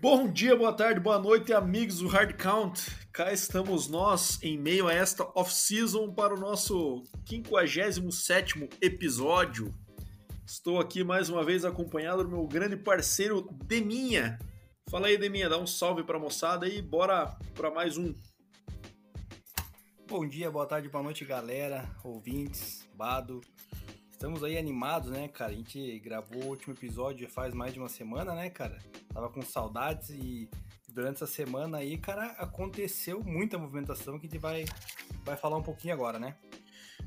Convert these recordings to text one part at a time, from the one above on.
Bom dia, boa tarde, boa noite, amigos do Hard Count. Cá estamos nós em meio a esta off-season para o nosso 57 episódio. Estou aqui mais uma vez acompanhado do meu grande parceiro Deminha. Fala aí, Deminha, dá um salve para a moçada e bora para mais um. Bom dia, boa tarde, boa noite, galera, ouvintes, Bado. Estamos aí animados, né, cara? A gente gravou o último episódio faz mais de uma semana, né, cara? Tava com saudades e durante essa semana aí, cara, aconteceu muita movimentação que a gente vai, vai falar um pouquinho agora, né?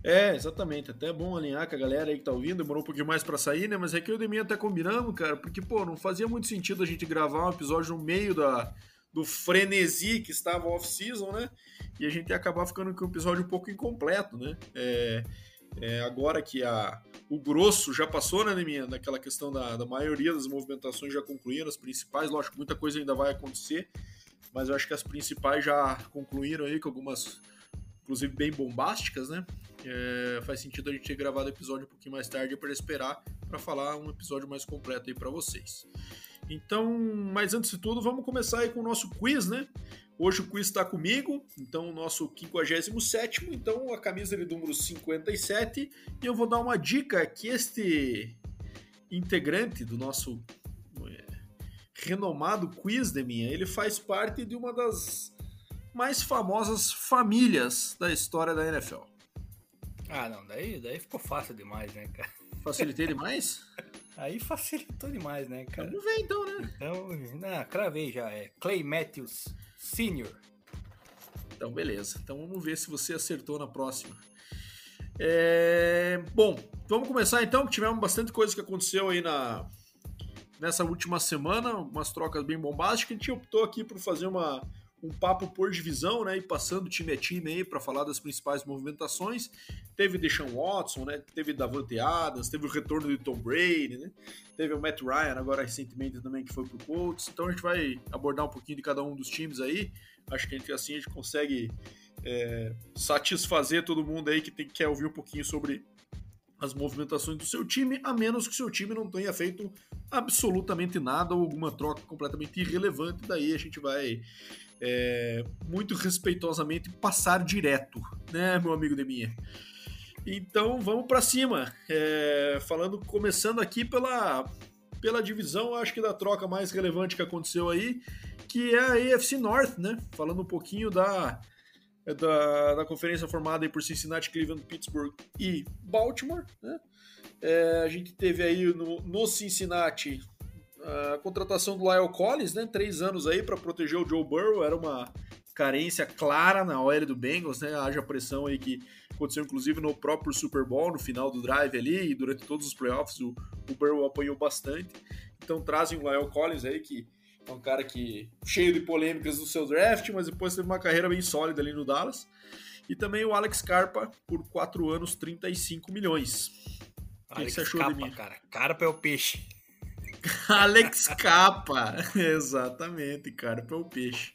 É, exatamente. Até é bom alinhar com a galera aí que tá ouvindo. Demorou um pouquinho mais para sair, né? Mas é que eu e o Deminha até combinamos, cara, porque, pô, não fazia muito sentido a gente gravar um episódio no meio da, do frenesi que estava off-season, né? E a gente ia acabar ficando com um episódio um pouco incompleto, né? É, é, agora que a, o grosso já passou, né, minha, daquela questão da, da maioria das movimentações já concluíram, as principais, lógico, muita coisa ainda vai acontecer, mas eu acho que as principais já concluíram aí, com algumas, inclusive, bem bombásticas, né? É, faz sentido a gente ter gravado o episódio um pouquinho mais tarde para esperar para falar um episódio mais completo aí para vocês. Então, mas antes de tudo, vamos começar aí com o nosso quiz, né? Hoje o quiz está comigo, então o nosso 57, então a camisa de número 57, e eu vou dar uma dica que este integrante do nosso é, renomado quiz de minha, ele faz parte de uma das mais famosas famílias da história da NFL. Ah, não, daí, daí ficou fácil demais, né, cara? Facilitei demais? Aí facilitou demais, né, cara? Vamos ver então, né? Então, não, cravei já. É Clay Matthews Senior. Então, beleza. Então vamos ver se você acertou na próxima. É... Bom, vamos começar então, que tivemos bastante coisa que aconteceu aí na nessa última semana, umas trocas bem bombásticas. A gente optou aqui por fazer uma, um papo por divisão, né? E passando time a time aí para falar das principais movimentações. Teve Deshaun Watson, né? Teve Davante Adams, teve o retorno de Tom Brady, né? Teve o Matt Ryan agora recentemente também que foi pro Colts. Então a gente vai abordar um pouquinho de cada um dos times aí. Acho que a gente, assim a gente consegue é, satisfazer todo mundo aí que tem, quer ouvir um pouquinho sobre as movimentações do seu time, a menos que o seu time não tenha feito absolutamente nada ou alguma troca completamente irrelevante. Daí a gente vai é, muito respeitosamente passar direto, né, meu amigo Deminha? Então vamos para cima. É, falando, começando aqui pela, pela divisão, acho que da troca mais relevante que aconteceu aí, que é a AFC North, né? Falando um pouquinho da, da, da conferência formada aí por Cincinnati, Cleveland, Pittsburgh e Baltimore, né? É, a gente teve aí no, no Cincinnati a contratação do Lyle Collins, né? Três anos aí para proteger o Joe Burrow, era uma carência clara na OL do Bengals, né? Haja pressão aí que aconteceu inclusive no próprio Super Bowl, no final do drive ali, e durante todos os playoffs o, o Burrow apanhou bastante. Então trazem o Lyle Collins aí, que é um cara que cheio de polêmicas no seu draft, mas depois teve uma carreira bem sólida ali no Dallas. E também o Alex Carpa por 4 anos, 35 milhões. O que, que você achou Capa, de mim? Cara, Carpa é o peixe. Alex Capa, exatamente, Carpa é o peixe.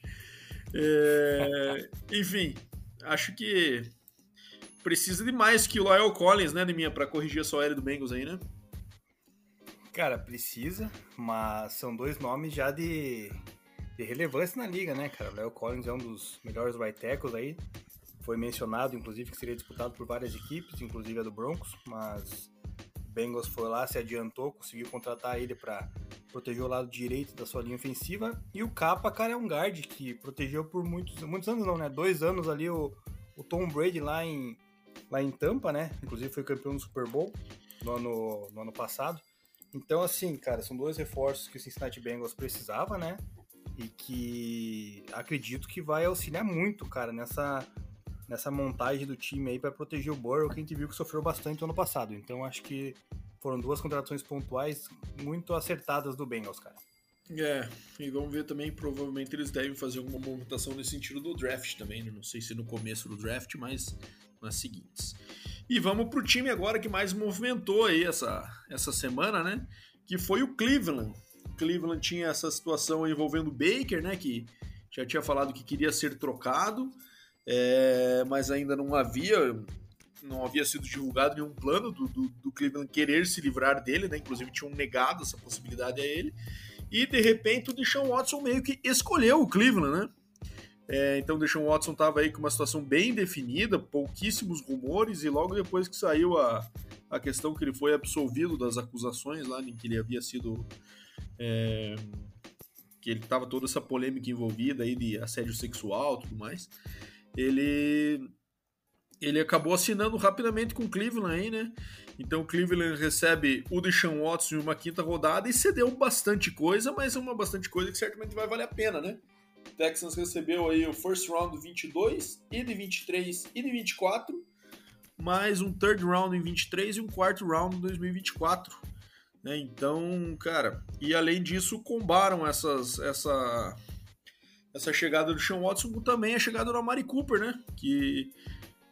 É, enfim, acho que precisa de mais que o Lyle Collins, né, de minha, para corrigir sua área do Bengals aí, né? Cara, precisa, mas são dois nomes já de, de relevância na liga, né, cara? O Lyle Collins é um dos melhores right tackles aí. Foi mencionado, inclusive, que seria disputado por várias equipes, inclusive a do Broncos, mas Bengals foi lá, se adiantou, conseguiu contratar ele para proteger o lado direito da sua linha ofensiva. E o Capa, cara, é um guard que protegeu por muitos, muitos anos, não, né? Dois anos ali o, o Tom Brady lá em, lá em Tampa, né? Inclusive foi campeão do Super Bowl no ano, no ano passado. Então, assim, cara, são dois reforços que o Cincinnati Bengals precisava, né? E que acredito que vai auxiliar muito, cara, nessa, nessa montagem do time aí para proteger o Burrow, que a gente viu que sofreu bastante no ano passado. Então, acho que foram duas contratações pontuais muito acertadas do Bengals, cara. É, e vamos ver também, provavelmente eles devem fazer alguma movimentação nesse sentido do draft também, né? Não sei se no começo do draft, mas nas seguintes. E vamos pro time agora que mais movimentou aí essa, essa semana, né? Que foi o Cleveland. O Cleveland tinha essa situação envolvendo o Baker, né? Que já tinha falado que queria ser trocado, é, mas ainda não havia não havia sido divulgado nenhum plano do, do, do, Cleveland querer se livrar dele, né? Inclusive tinham negado essa possibilidade a ele. E de repente o Deshaun Watson meio que escolheu o Cleveland, né? É, então o Deshaun Watson estava aí com uma situação bem definida, pouquíssimos rumores, e logo depois que saiu a, a questão que ele foi absolvido das acusações lá em que ele havia sido. É, que ele tava toda essa polêmica envolvida aí de assédio sexual tudo mais. Ele ele acabou assinando rapidamente com o Cleveland aí, né? Então o Cleveland recebe o Deshaun Watson em uma quinta rodada e cedeu bastante coisa, mas é uma bastante coisa que certamente vai valer a pena, né? O Texans recebeu aí o first round 22 e de 23 e de 24, mais um third round em 23 e um quarto round em 2024. Né? Então, cara, e além disso, combaram essas, essa, essa chegada do Sean Watson também a chegada do Amari Cooper, né? Que,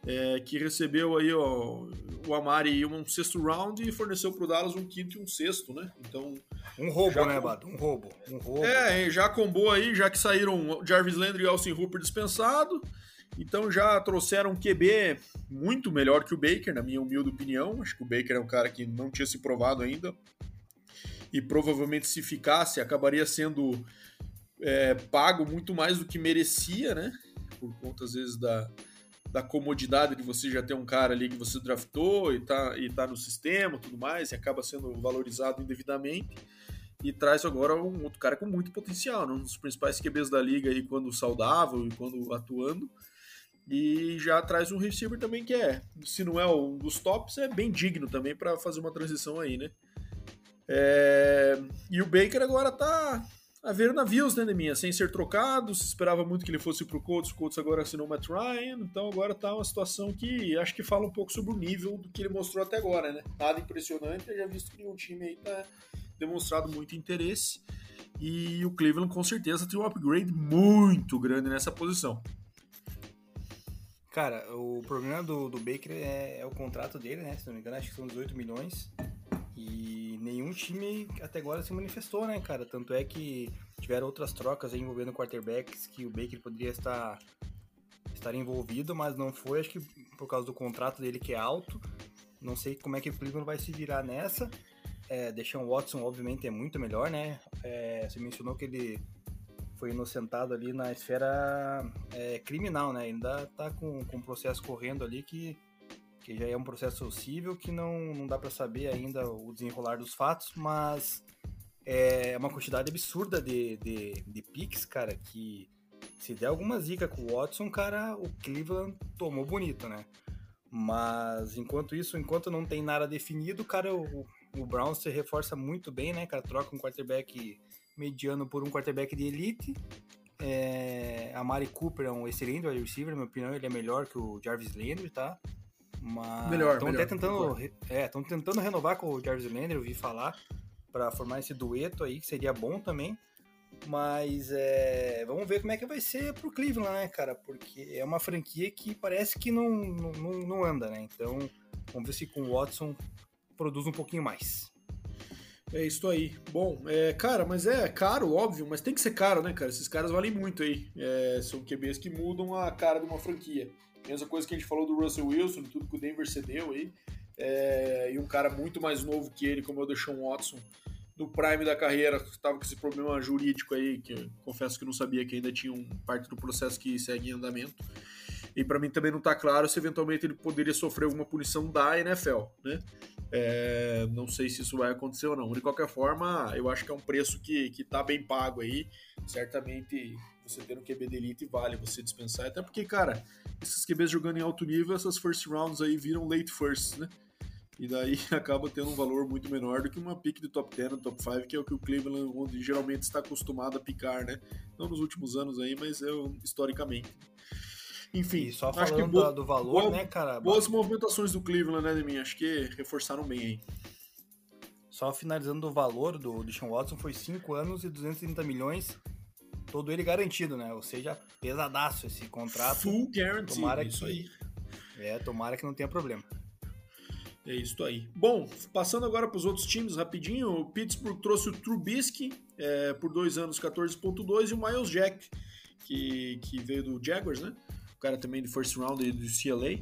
é, que recebeu aí ó, o Amari um sexto round e forneceu para o Dallas um quinto e um sexto, né? Então. Um roubo, né, Bado? Um roubo. Um roubo. É, já combou aí, já que saíram Jarvis Landry e Austin Hooper dispensado. Então já trouxeram um QB muito melhor que o Baker, na minha humilde opinião. Acho que o Baker é um cara que não tinha se provado ainda. E provavelmente, se ficasse, acabaria sendo é, pago muito mais do que merecia, né? Por conta, às vezes, da, da comodidade de você já ter um cara ali que você draftou e tá, e tá no sistema tudo mais, e acaba sendo valorizado indevidamente. E traz agora um outro cara com muito potencial, né? um dos principais QBs da liga aí quando saudável e quando atuando. E já traz um receiver também que é, se não é um dos tops, é bem digno também para fazer uma transição aí, né? É... E o Baker agora tá a ver navios, né, Neminha? Sem ser trocado, se esperava muito que ele fosse pro Colts, o Colts agora assinou o Matt Ryan, então agora tá uma situação que acho que fala um pouco sobre o nível do que ele mostrou até agora, né? Nada impressionante, já visto que nenhum time aí tá demonstrado muito interesse. E o Cleveland com certeza tem um upgrade muito grande nessa posição. Cara, o problema do, do Baker é, é, o contrato dele, né? Se não me engano, acho que são 18 milhões. E nenhum time até agora se manifestou, né, cara? Tanto é que tiveram outras trocas envolvendo quarterbacks que o Baker poderia estar, estar envolvido, mas não foi, acho que por causa do contrato dele que é alto. Não sei como é que o Cleveland vai se virar nessa. É, Deshaun Watson, obviamente, é muito melhor, né? É, você mencionou que ele foi inocentado ali na esfera é, criminal, né? Ainda tá com, com processo correndo ali que, que já é um processo civil que não, não dá para saber ainda o desenrolar dos fatos, mas é uma quantidade absurda de, de, de picks, cara, que se der alguma zica com o Watson, cara, o Cleveland tomou bonito, né? Mas enquanto isso, enquanto não tem nada definido, cara, o, o Browns se reforça muito bem, né, cara? Troca um quarterback mediano por um quarterback de elite. É, a Mari Cooper é um excelente wide receiver, na minha opinião, ele é melhor que o Jarvis Landry, tá? Mas melhor, estão até tentando, é, tentando renovar com o Jarvis Landry, eu vi falar, para formar esse dueto aí, que seria bom também. Mas é, vamos ver como é que vai ser pro Cleveland, né, cara? Porque é uma franquia que parece que não, não, não anda, né? Então, vamos ver se com o Watson produz um pouquinho mais. É isso aí. Bom, é, cara, mas é caro, óbvio, mas tem que ser caro, né, cara? Esses caras valem muito aí. É, são QBs que mudam a cara de uma franquia. Mesma coisa que a gente falou do Russell Wilson, tudo que o Denver cedeu aí. É, e um cara muito mais novo que ele, como é o Deshaun Watson, no prime da carreira, estava com esse problema jurídico aí, que confesso que não sabia que ainda tinha um parte do processo que segue em andamento. E para mim também não está claro se eventualmente ele poderia sofrer alguma punição da NFL, né? É, não sei se isso vai acontecer ou não. De qualquer forma, eu acho que é um preço que, que tá bem pago aí. Certamente você ter um QB de elite vale você dispensar. Até porque, cara, esses QBs jogando em alto nível, essas first rounds aí viram late first, né? E daí acaba tendo um valor muito menor do que uma pick de top 10, top 5, que é o que o Cleveland onde geralmente está acostumado a picar, né? Não nos últimos anos aí, mas é, historicamente. Enfim, e só falando acho que boa, do valor, boa, né, cara? Boas movimentações do Cleveland, né, de mim? Acho que reforçaram bem aí. Só finalizando do valor do Deshaun Watson, foi 5 anos e 230 milhões, todo ele garantido, né? Ou seja, pesadaço esse contrato. Full guarantee, tomara isso que, aí. É, tomara que não tenha problema. É isso aí. Bom, passando agora para os outros times rapidinho, o Pittsburgh trouxe o Trubisky é, por dois anos 14.2 e o Miles Jack, que, que veio do Jaguars, né? o cara também de first round do CLA.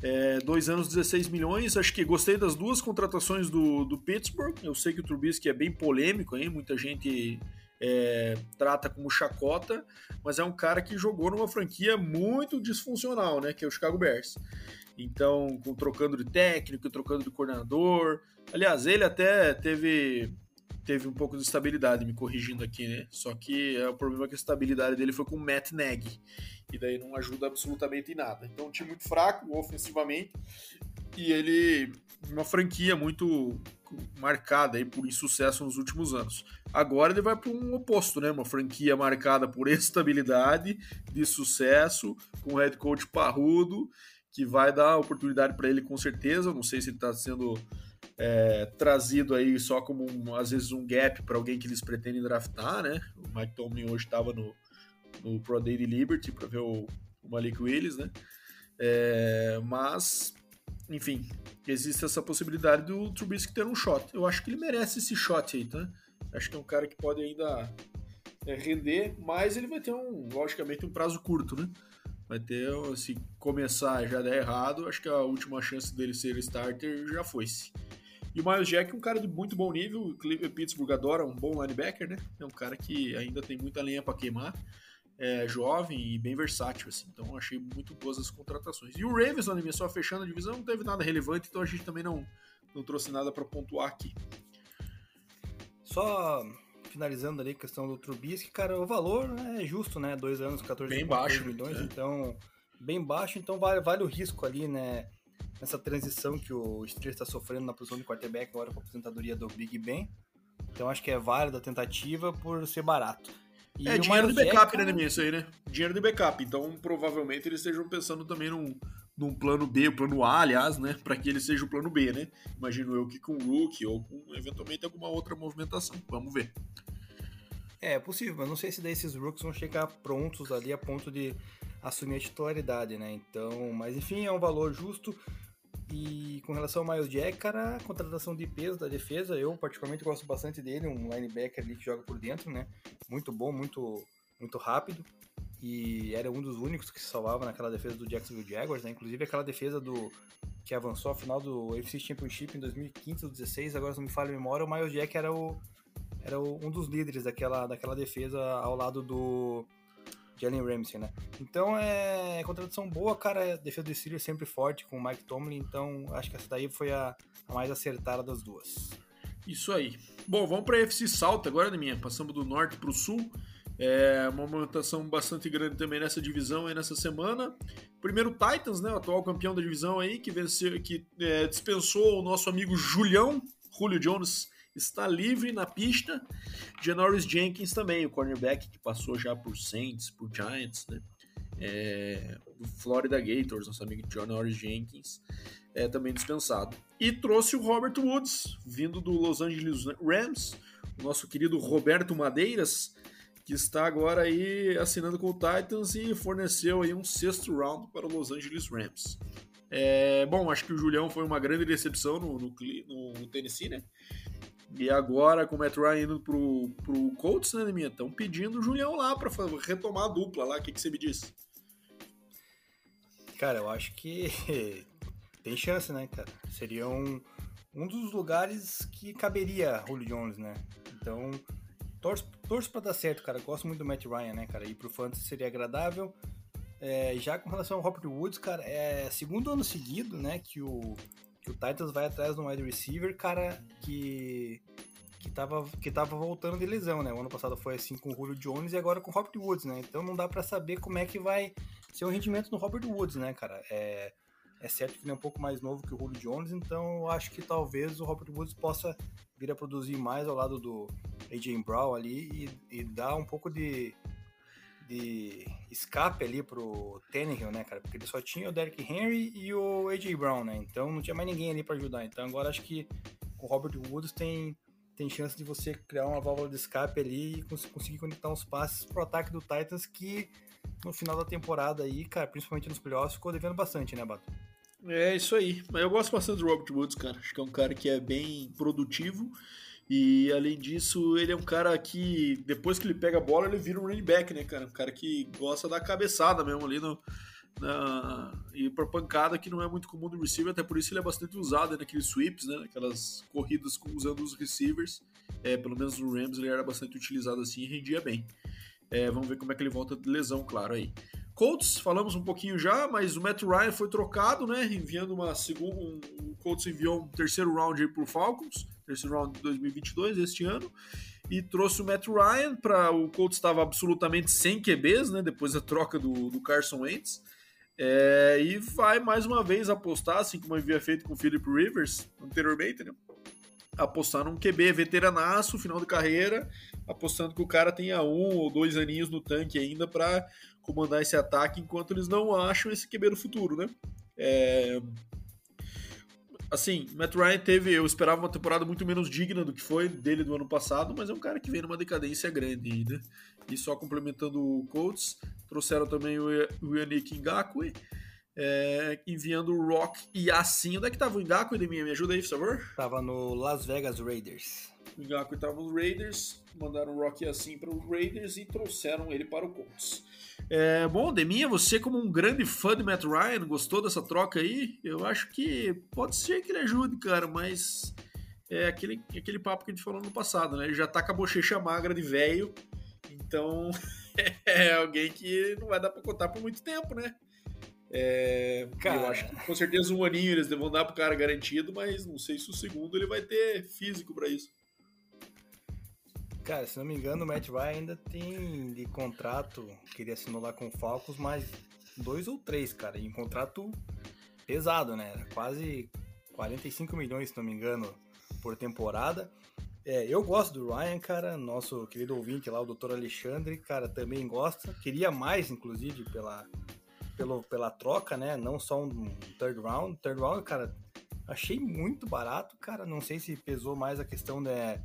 É, dois anos, 16 milhões. Acho que gostei das duas contratações do, do Pittsburgh. Eu sei que o Trubisky é bem polêmico, hein? muita gente é, trata como chacota, mas é um cara que jogou numa franquia muito disfuncional, né? Que é o Chicago Bears. Então, com, trocando de técnico, trocando de coordenador. Aliás, ele até teve teve um pouco de estabilidade, me corrigindo aqui, né? Só que é, o problema é que a estabilidade dele foi com o Matt Nagy. E daí não ajuda absolutamente em nada. Então, um time muito fraco ofensivamente. E ele, uma franquia muito marcada aí por insucesso nos últimos anos. Agora ele vai para um oposto, né? Uma franquia marcada por estabilidade, de sucesso, com um head coach parrudo, que vai dar oportunidade para ele com certeza. Não sei se ele está sendo é, trazido aí só como um, às vezes um gap para alguém que eles pretendem draftar, né? O Mike Tomlin hoje estava no, no Pro Day de Liberty para ver o, o, Malik Willis, né? É, mas, enfim, existe essa possibilidade do Trubisky ter um shot. Eu acho que ele merece esse shot aí, tá? Acho que é um cara que pode ainda é, render, mas ele vai ter um, logicamente, um prazo curto, né? Vai ter, se começar já der errado, acho que a última chance dele ser starter já foi-se. E o Miles Jack é um cara de muito bom nível. O Pittsburgh adora um bom linebacker, né? É um cara que ainda tem muita lenha para queimar. É jovem e bem versátil, assim. Então achei muito boas as contratações. E o Ravens, na minha só fechando a divisão, não teve nada relevante, então a gente também não, não trouxe nada para pontuar aqui. Só finalizando ali a questão do Trubisky, cara, o valor é justo, né? Dois anos, 14 bem baixo, milhões, é. então bem baixo, então vale, vale o risco ali, né? nessa transição que o Steelers está sofrendo na posição de quarterback agora com a aposentadoria do Big Ben. Então acho que é válida a tentativa por ser barato. E é, dinheiro de backup, né, isso aí, né? Dinheiro de backup. Então, provavelmente, eles estejam pensando também num, num plano B, o plano A, aliás, né? Para que ele seja o plano B, né? Imagino eu que com o Rook ou com, eventualmente, alguma outra movimentação. Vamos ver. É, é possível, mas não sei se daí esses Rooks vão chegar prontos ali a ponto de assumir a titularidade, né? Então, mas enfim, é um valor justo. E com relação ao Miles Jack, cara, a contratação de peso da defesa, eu particularmente gosto bastante dele, um linebacker ali que joga por dentro, né? Muito bom, muito, muito rápido. E era um dos únicos que se salvava naquela defesa do Jacksonville Jaguars, né? Inclusive aquela defesa do que avançou a final do AFC Championship em 2015 ou 2016, agora se não me falha a memória, o Miles Jack era o era o, um dos líderes daquela, daquela defesa ao lado do Jalen Ramsey, né? Então é contradição boa, cara. A defesa do Steelers sempre forte com o Mike Tomlin, então acho que essa daí foi a, a mais acertada das duas. Isso aí. Bom, vamos para a FC Salto agora, minha? Passamos do norte para o sul. É uma movimentação bastante grande também nessa divisão aí nessa semana. Primeiro Titans, né, o atual campeão da divisão aí, que venceu, que é, dispensou o nosso amigo Julião, Julio Jones, está livre na pista. Janoris Jenkins também, o cornerback que passou já por Saints, por Giants, né? É, do Florida Gators, nosso amigo Janoris Jenkins, é também dispensado. E trouxe o Robert Woods, vindo do Los Angeles Rams, o nosso querido Roberto Madeiras, que está agora aí assinando com o Titans e forneceu aí um sexto round para o Los Angeles Rams. É, bom, acho que o Julião foi uma grande decepção no, no, no Tennessee, né? E agora, com o Matt Ryan indo pro, pro Colts, né, minha? Estão pedindo o Julião lá para retomar a dupla lá. O que, que você me diz? Cara, eu acho que tem chance, né, cara? Seria um, um dos lugares que caberia Julio Jones, né? Então, torço, torço pra dar certo, cara. Gosto muito do Matt Ryan, né, cara? Ir pro Fantasy seria agradável. É, já com relação ao Robert Woods, cara, é segundo ano seguido, né, que o o Titans vai atrás de um wide receiver, cara, que que tava, que tava voltando de lesão, né? O ano passado foi assim com o Julio Jones e agora com o Robert Woods, né? Então não dá para saber como é que vai ser o rendimento do Robert Woods, né, cara? É, é certo que ele é um pouco mais novo que o Julio Jones, então eu acho que talvez o Robert Woods possa vir a produzir mais ao lado do AJ Brown ali e, e dar um pouco de, de escape ali pro Tannehill, né, cara? Porque ele só tinha o Derrick Henry e o A.J. Brown, né? Então não tinha mais ninguém ali para ajudar. Então agora acho que o Robert Woods tem, tem chance de você criar uma válvula de escape ali e conseguir conectar uns passes pro ataque do Titans que no final da temporada aí, cara, principalmente nos playoffs, ficou devendo bastante, né, Bato? É isso aí. Mas eu gosto bastante do Robert Woods, cara. Acho que é um cara que é bem produtivo e além disso, ele é um cara que, depois que ele pega a bola, ele vira um running back, né, cara? Um cara que gosta da cabeçada mesmo ali no, uh, e por pancada que não é muito comum do receiver, até por isso ele é bastante usado naqueles sweeps, né? Aquelas corridas usando os receivers. É, pelo menos no Rams ele era bastante utilizado assim e rendia bem. É, vamos ver como é que ele volta de lesão, claro aí. Colts, falamos um pouquinho já, mas o Matt Ryan foi trocado, né? Enviando uma segunda. Um, o Colts enviou um terceiro round aí pro Falcons, terceiro round de 2022, este ano, e trouxe o Matt Ryan para o Colts estava absolutamente sem QBs, né? Depois da troca do, do Carson Wentz. É, e vai mais uma vez apostar, assim como havia feito com o Philip Rivers anteriormente, né? Apostar num QB veteranaço, final de carreira, apostando que o cara tenha um ou dois aninhos no tanque ainda para comandar esse ataque, enquanto eles não acham esse QB no futuro, né? É... Assim, Matt Ryan teve, eu esperava uma temporada muito menos digna do que foi dele do ano passado, mas é um cara que vem numa decadência grande ainda. E só complementando o Colts, trouxeram também o Yannick Ngakwe, é, enviando o Rock e assim. Onde é que tava o Ngakwe, Deminha? Me ajuda aí, por favor? Tava no Las Vegas Raiders. O Ngakwe tava no Raiders, mandaram o Rock assim para os Raiders e trouxeram ele para o Colts. É, bom, Deminha, você como um grande fã de Matt Ryan, gostou dessa troca aí? Eu acho que pode ser que ele ajude, cara, mas é aquele, aquele papo que a gente falou no passado, né? Ele já tá com a bochecha magra de velho, então é alguém que não vai dar pra contar por muito tempo, né? É, cara... Eu acho que com certeza um aninho eles vão dar pro cara garantido, mas não sei se o segundo ele vai ter físico para isso. Cara, se não me engano, o Matt Ryan ainda tem de contrato que ele assinou lá com o Falcons, mais dois ou três, cara. E um contrato pesado, né? Quase 45 milhões, se não me engano, por temporada. É, eu gosto do Ryan, cara. Nosso querido ouvinte lá, o Dr. Alexandre, cara, também gosta. Queria mais, inclusive, pela, pelo, pela troca, né? Não só um third round. Third round, cara, achei muito barato, cara. Não sei se pesou mais a questão, né?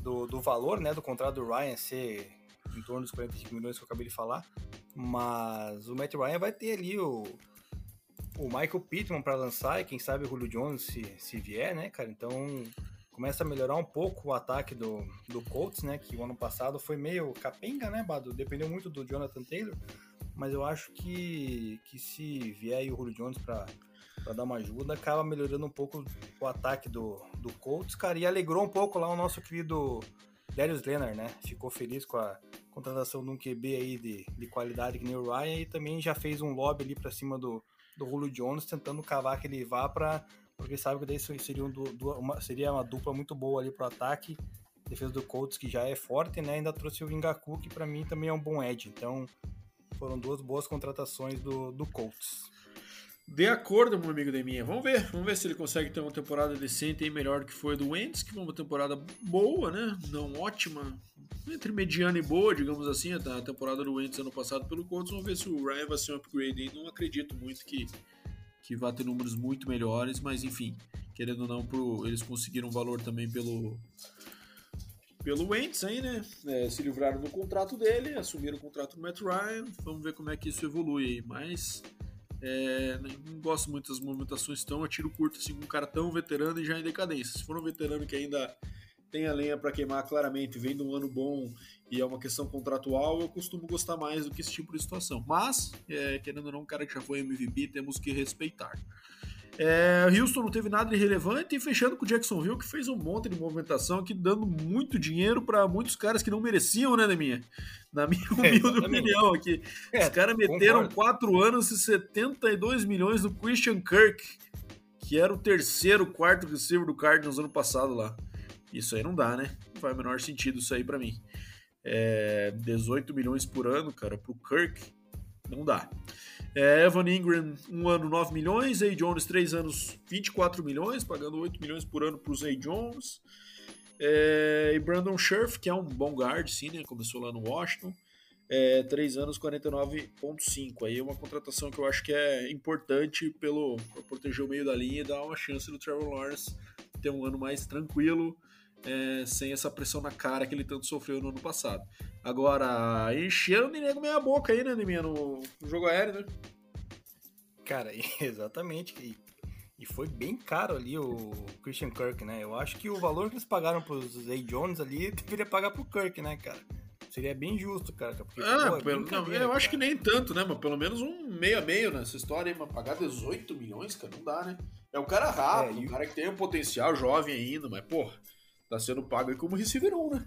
Do, do valor né, do contrato do Ryan ser em torno dos 45 milhões que eu acabei de falar, mas o Matt Ryan vai ter ali o, o Michael Pittman para lançar e quem sabe o Julio Jones se, se vier, né, cara? Então começa a melhorar um pouco o ataque do, do Colts, né? Que o ano passado foi meio capenga, né, Bado? Dependeu muito do Jonathan Taylor, mas eu acho que, que se vier o Julio Jones para para dar uma ajuda, acaba melhorando um pouco o ataque do, do Colts, cara, e alegrou um pouco lá o nosso querido Darius Leonard, né? Ficou feliz com a contratação de um QB aí de, de qualidade que nem o Ryan e também já fez um lobby ali para cima do, do Julio Jones, tentando cavar que ele vá para porque sabe que daí seria, um, uma, seria uma dupla muito boa ali pro ataque. Defesa do Colts que já é forte, né? Ainda trouxe o Ingaku, que para mim também é um bom edge. Então, foram duas boas contratações do, do Colts. De acordo, meu amigo Deminha. Vamos ver. Vamos ver se ele consegue ter uma temporada decente e melhor que foi do Wentz, que foi uma temporada boa, né? Não ótima. Entre mediana e boa, digamos assim, a temporada do Wentz ano passado pelo Colts. Vamos ver se o Ryan vai ser um upgrade aí. Não acredito muito que, que vá ter números muito melhores, mas enfim, querendo ou não, pro, eles conseguiram valor também pelo pelo Wentz aí, né? É, se livraram do contrato dele, assumiram o contrato do Matt Ryan. Vamos ver como é que isso evolui aí. Mas é, não gosto muito das movimentações tão a tiro curto assim, com um cara tão veterano e já em decadência. Se for um veterano que ainda tem a lenha para queimar claramente, vem de um ano bom e é uma questão contratual, eu costumo gostar mais do que esse tipo de situação. Mas, é, querendo ou não, um cara que já foi MVP, temos que respeitar. É, Houston não teve nada de relevante e fechando com o Jacksonville, que fez um monte de movimentação aqui, dando muito dinheiro para muitos caras que não mereciam, né, Neminha? Na minha é, humilde é, opinião aqui. É, Os caras meteram 4 anos e 72 milhões do Christian Kirk, que era o terceiro, quarto receiver do Cardinals ano passado lá. Isso aí não dá, né? Não faz o menor sentido isso aí para mim. É, 18 milhões por ano, cara, pro Kirk, não dá. É, Evan Ingram, um ano 9 milhões, Zay Jones, 3 anos 24 milhões, pagando 8 milhões por ano para o Zay Jones. É, e Brandon Scherf, que é um bom guard, sim, né? Começou lá no Washington. É, 3 anos 49,5. Aí é uma contratação que eu acho que é importante pelo proteger o meio da linha e dar uma chance do Trevor Lawrence ter um ano mais tranquilo, é, sem essa pressão na cara que ele tanto sofreu no ano passado. Agora, enchendo de nego meia boca aí, né, Neminha, no, no jogo aéreo, né? Cara, exatamente. E, e, foi bem caro ali o Christian Kirk, né? Eu acho que o valor que eles pagaram pros Zay Jones ali deveria pagar pro Kirk, né, cara? Seria bem justo, cara. Porque, ah, pô, é pelo, não, eu cara. acho que nem tanto, né? Mas pelo menos um meio a meio nessa história aí, mas pagar 18 milhões, cara, não dá, né? É um cara rápido, é, um cara que tem um potencial jovem ainda, mas, pô, tá sendo pago aí como receiver 1, né?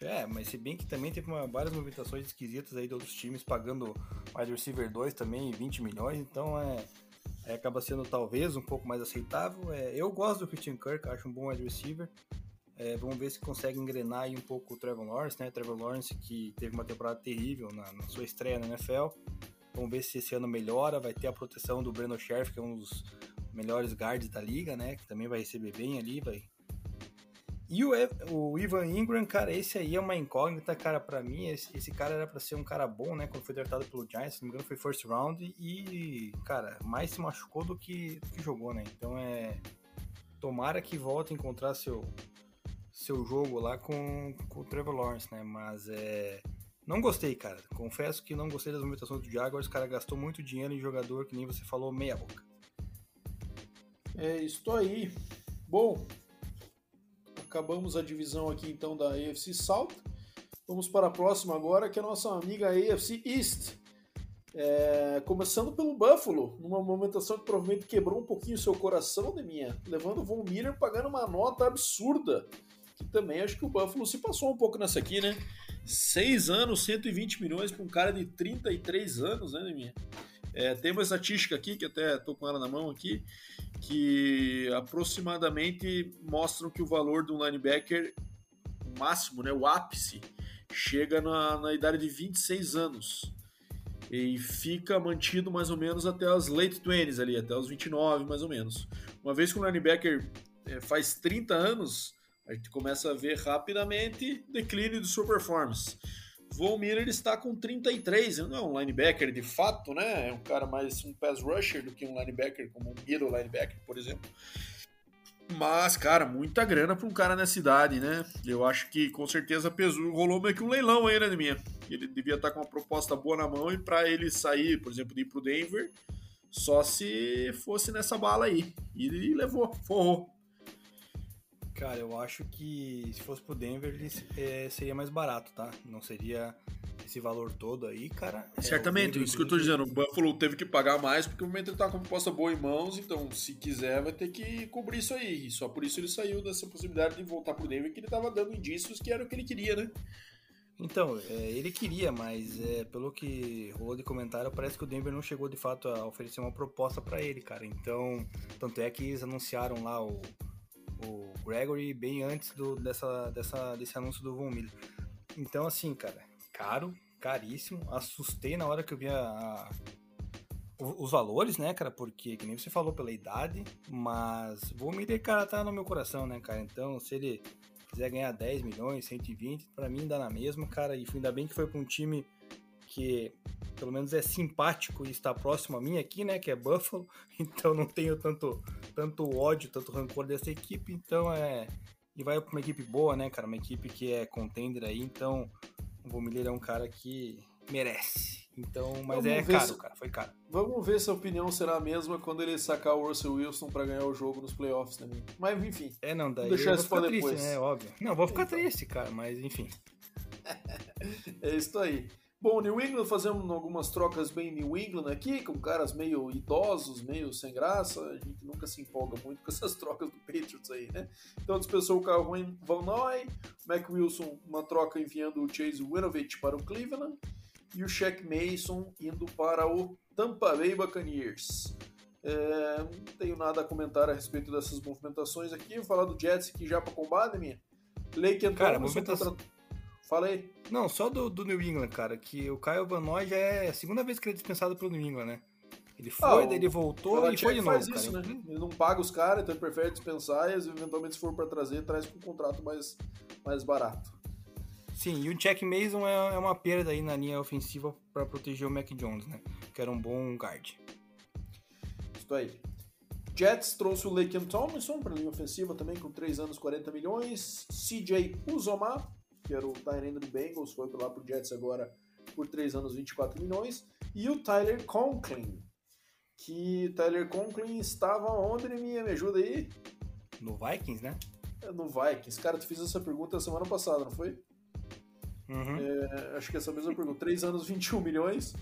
É, mas se bem que também teve uma, várias movimentações esquisitas aí de outros times pagando wide receiver 2 também 20 milhões, então é, é, acaba sendo talvez um pouco mais aceitável. É, eu gosto do Christian Kirk, acho um bom wide receiver. É, vamos ver se consegue engrenar aí um pouco o Trevor Lawrence, né? Trevor Lawrence que teve uma temporada terrível na, na sua estreia na NFL. Vamos ver se esse ano melhora. Vai ter a proteção do Breno Sheriff, que é um dos melhores guards da liga, né? Que também vai receber bem ali, vai. E o, o Ivan Ingram, cara, esse aí é uma incógnita, cara, para mim. Esse, esse, cara era para ser um cara bom, né? Quando foi derrotado pelo Giants, se não me engano, foi first round. E, cara, mais se machucou do que, do que jogou, né? Então é. Tomara que volte a encontrar seu, seu jogo lá com, com o Trevor Lawrence, né? Mas é. Não gostei, cara. Confesso que não gostei das movimentações do Jaguars. O cara gastou muito dinheiro em jogador, que nem você falou, meia boca. É isso aí. Bom, acabamos a divisão aqui então da AFC South. Vamos para a próxima agora, que é a nossa amiga AFC East. É, começando pelo Buffalo, numa movimentação que provavelmente quebrou um pouquinho seu coração, de minha, levando o Von Miller pagando uma nota absurda que também acho que o Buffalo se passou um pouco nessa aqui, né? Seis anos, 120 milhões para um cara de 33 anos, né, minha? É, tem uma estatística aqui, que até estou com ela na mão aqui, que aproximadamente mostram que o valor do linebacker, o máximo, né, o ápice, chega na, na idade de 26 anos. E fica mantido mais ou menos até as late 20s ali, até os 29 mais ou menos. Uma vez que o linebacker é, faz 30 anos, a gente começa a ver rapidamente declínio de sua performance. Von Miller está com 33, não é um linebacker de fato, né? É um cara mais um pass rusher do que um linebacker, como um middle linebacker, por exemplo. Mas, cara, muita grana para um cara nessa idade, né? Eu acho que com certeza pesou, rolou meio que um leilão aí, né, minha? Ele devia estar com uma proposta boa na mão e para ele sair, por exemplo, de ir pro Denver, só se fosse nessa bala aí. E ele levou, forrou. Cara, eu acho que se fosse pro Denver, ele é, seria mais barato, tá? Não seria esse valor todo aí, cara. É, Certamente, isso que eu tô dizendo. O Buffalo teve que pagar mais porque o momento ele tá com proposta boa em mãos, então se quiser vai ter que cobrir isso aí. E só por isso ele saiu dessa possibilidade de voltar pro Denver, que ele tava dando indícios que era o que ele queria, né? Então, é, ele queria, mas é, pelo que rolou de comentário, parece que o Denver não chegou de fato a oferecer uma proposta para ele, cara. Então, tanto é que eles anunciaram lá o o Gregory bem antes do, dessa, dessa, desse anúncio do Von Miller. Então, assim, cara, caro, caríssimo. Assustei na hora que eu vi a, a, os valores, né, cara? Porque, que nem você falou, pela idade, mas Von Miller, cara, tá no meu coração, né, cara? Então, se ele quiser ganhar 10 milhões, 120, para mim dá na mesma, cara. E ainda bem que foi pra um time que pelo menos é simpático e está próximo a mim aqui, né, que é Buffalo, então não tenho tanto, tanto ódio, tanto rancor dessa equipe, então é... E vai para uma equipe boa, né, cara, uma equipe que é contender aí, então o Vomilher é um cara que merece. Então, mas Vamos é caro, se... cara, foi caro. Vamos ver se a opinião será a mesma quando ele sacar o Russell Wilson para ganhar o jogo nos playoffs também. Mas enfim. É, não, daí deixar isso triste, depois. né, óbvio. Não, vou ficar então. triste, cara, mas enfim. é isso aí. Bom, New England fazendo algumas trocas bem New England aqui, com caras meio idosos, meio sem graça. A gente nunca se empolga muito com essas trocas do Patriots aí, né? Então dispensou o Calvin Van Noy, Mac Wilson, uma troca enviando o Chase Winovich para o Cleveland e o Shaq Mason indo para o Tampa Bay Buccaneers. É, não tenho nada a comentar a respeito dessas movimentações aqui. Vou falar do Jets aqui já para combate, minha. Lake and Cara, movimentação... Contra... Fala aí. Não, só do, do New England, cara, que o Kyle Van Noy já é a segunda vez que ele é dispensado pelo New England, né? Ele foi, ah, daí ele voltou e foi de novo, isso, Né? Ele não paga os caras, então ele prefere dispensar e eventualmente se for para trazer, traz com um contrato mais, mais barato. Sim, e o Jack Mason é, é uma perda aí na linha ofensiva para proteger o Mac Jones, né? Que era um bom guard. Isso aí. Jets trouxe o Laken Tomlinson para linha ofensiva também com 3 anos 40 milhões. CJ Uzomar que era o Tyrande do Bengals, foi lá pro Jets agora por 3 anos, 24 milhões. E o Tyler Conklin, que Tyler Conklin estava onde, minha Me ajuda aí? No Vikings, né? É, no Vikings. Cara, tu fiz essa pergunta semana passada, não foi? Uhum. É, acho que essa mesma pergunta. 3 anos, 21 milhões.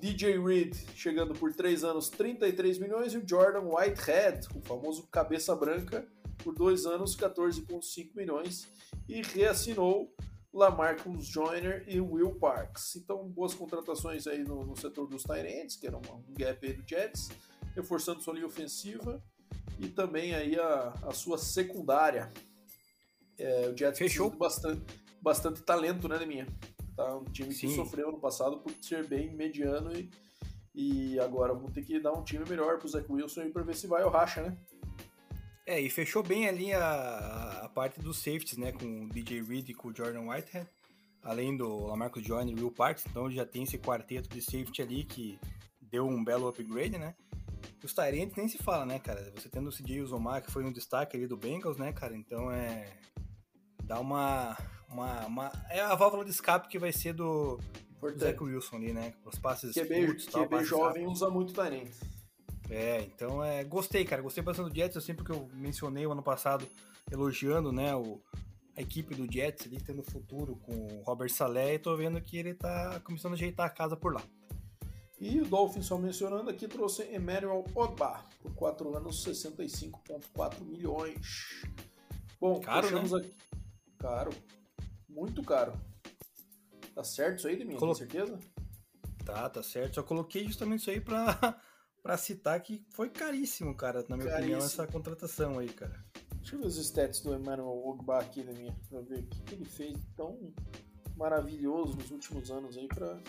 DJ Reed chegando por 3 anos, 33 milhões. E o Jordan Whitehead, o famoso cabeça branca, por 2 anos, 14,5 milhões. E reassinou Lamarcus Joyner e Will Parks. Então, boas contratações aí no, no setor dos Tyrants, que era um, um gap aí do Jets, reforçando sua linha ofensiva e também aí a, a sua secundária. É, o Jets Fechou. bastante, bastante talento, né, Leminha? Tá um time Sim. que sofreu no passado por ser bem mediano e, e agora vão ter que dar um time melhor pro Zach Wilson aí pra ver se vai ou racha, né? É, e fechou bem ali a, a parte dos safeties, né? Com o DJ Reed e com o Jordan Whitehead. Além do Lamarcus Joyner e Will Parks, então já tem esse quarteto de safety ali que deu um belo upgrade, né? Os Tyrants nem se fala, né, cara? Você tendo o CJ Uzomar, que foi um destaque ali do Bengals, né, cara? Então é. Dá uma, uma, uma. É a válvula de escape que vai ser do, do Zach Wilson ali, né? Os passes QB, curtos, tal, QB jovem rápidos. usa muito Tyrant. É, então é. Gostei, cara. Gostei bastante do Jets. Eu sempre que eu mencionei o ano passado, elogiando, né, o, a equipe do Jets ali tendo futuro com o Robert Saleh, e tô vendo que ele tá começando a ajeitar a casa por lá. E o Dolphins, só mencionando aqui, trouxe Emmanuel Ogba por 4 anos, 65,4 milhões. Bom, caro, né? aqui. Caro. Muito caro. Tá certo isso aí, Deminha? Colo... Tem certeza? Tá, tá certo. Só coloquei justamente isso aí pra, pra citar que foi caríssimo, cara, na minha caríssimo. opinião, essa contratação aí, cara. Deixa eu ver os stats do Emmanuel Ogba aqui, Deminha, pra ver o que ele fez tão maravilhoso nos últimos anos aí pra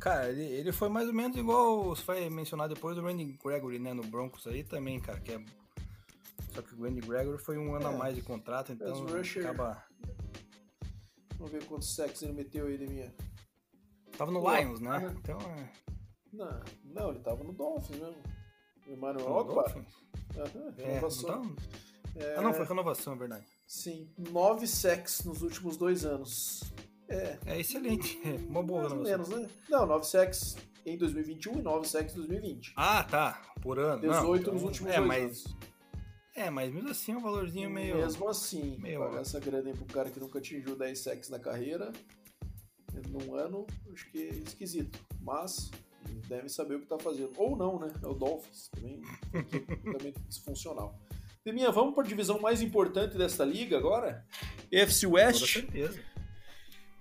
Cara, ele, ele foi mais ou menos igual você vai mencionar depois do Randy Gregory, né, no Broncos aí também, cara, que é só que o Randy Gregory foi um ano é, a mais de contrato, então Rusher... acaba Vamos ver quantos sacks ele meteu aí de minha. Tava no Lions, né? Então é. Não, não, ele tava no Dolphins mesmo. O Emmanuel Ogba. Uhum, é, renovação. Então... É... Ah, não, foi renovação, é verdade. Sim, nove sacks nos últimos dois anos. É. É excelente. É uma boa Mais ou menos, né? Não, 9 sacks em 2021 e 9 sacks em 2020. Ah, tá. Por ano. 18 Não, então, nos últimos é, dois mas... anos. É, mas mesmo assim é um valorzinho meio. Mesmo assim, meio... pagar essa grana aí pro cara que nunca atingiu 10 sacks na carreira, num ano, acho que é esquisito. Mas deve saber o que tá fazendo. Ou não, né? É o Dolphins, também completamente disfuncional. Deminha, vamos para a divisão mais importante desta liga agora? FC West. Com certeza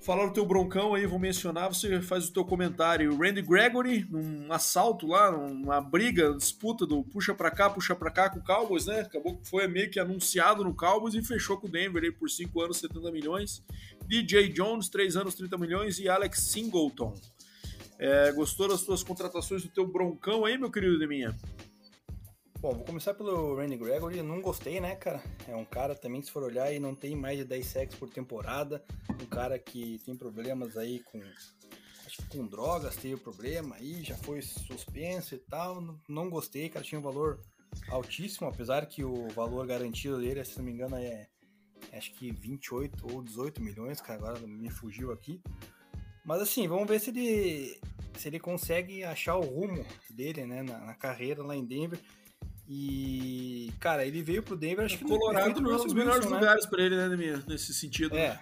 falar o teu broncão aí, vou mencionar, você faz o teu comentário. Randy Gregory, num assalto lá, uma briga, disputa do puxa pra cá, puxa pra cá com o Cowboys, né? Acabou que foi meio que anunciado no Cowboys e fechou com o Denver aí por 5 anos, 70 milhões. DJ Jones, 3 anos, 30 milhões. E Alex Singleton. É, gostou das tuas contratações do teu broncão aí, meu querido Deminha? Bom, vou começar pelo Randy Gregory. Não gostei, né, cara? É um cara também, se for olhar, e não tem mais de 10 sacks por temporada. Um cara que tem problemas aí com. Acho que com drogas teve problema aí, já foi suspenso e tal. Não gostei, cara. Tinha um valor altíssimo, apesar que o valor garantido dele, se não me engano, é acho que 28 ou 18 milhões, cara. Agora me fugiu aqui. Mas assim, vamos ver se ele se ele consegue achar o rumo dele, né, na, na carreira lá em Denver. E, cara, ele veio pro Denver, acho que Colorado não é um dos melhores né? lugares para ele, né, nesse sentido. É.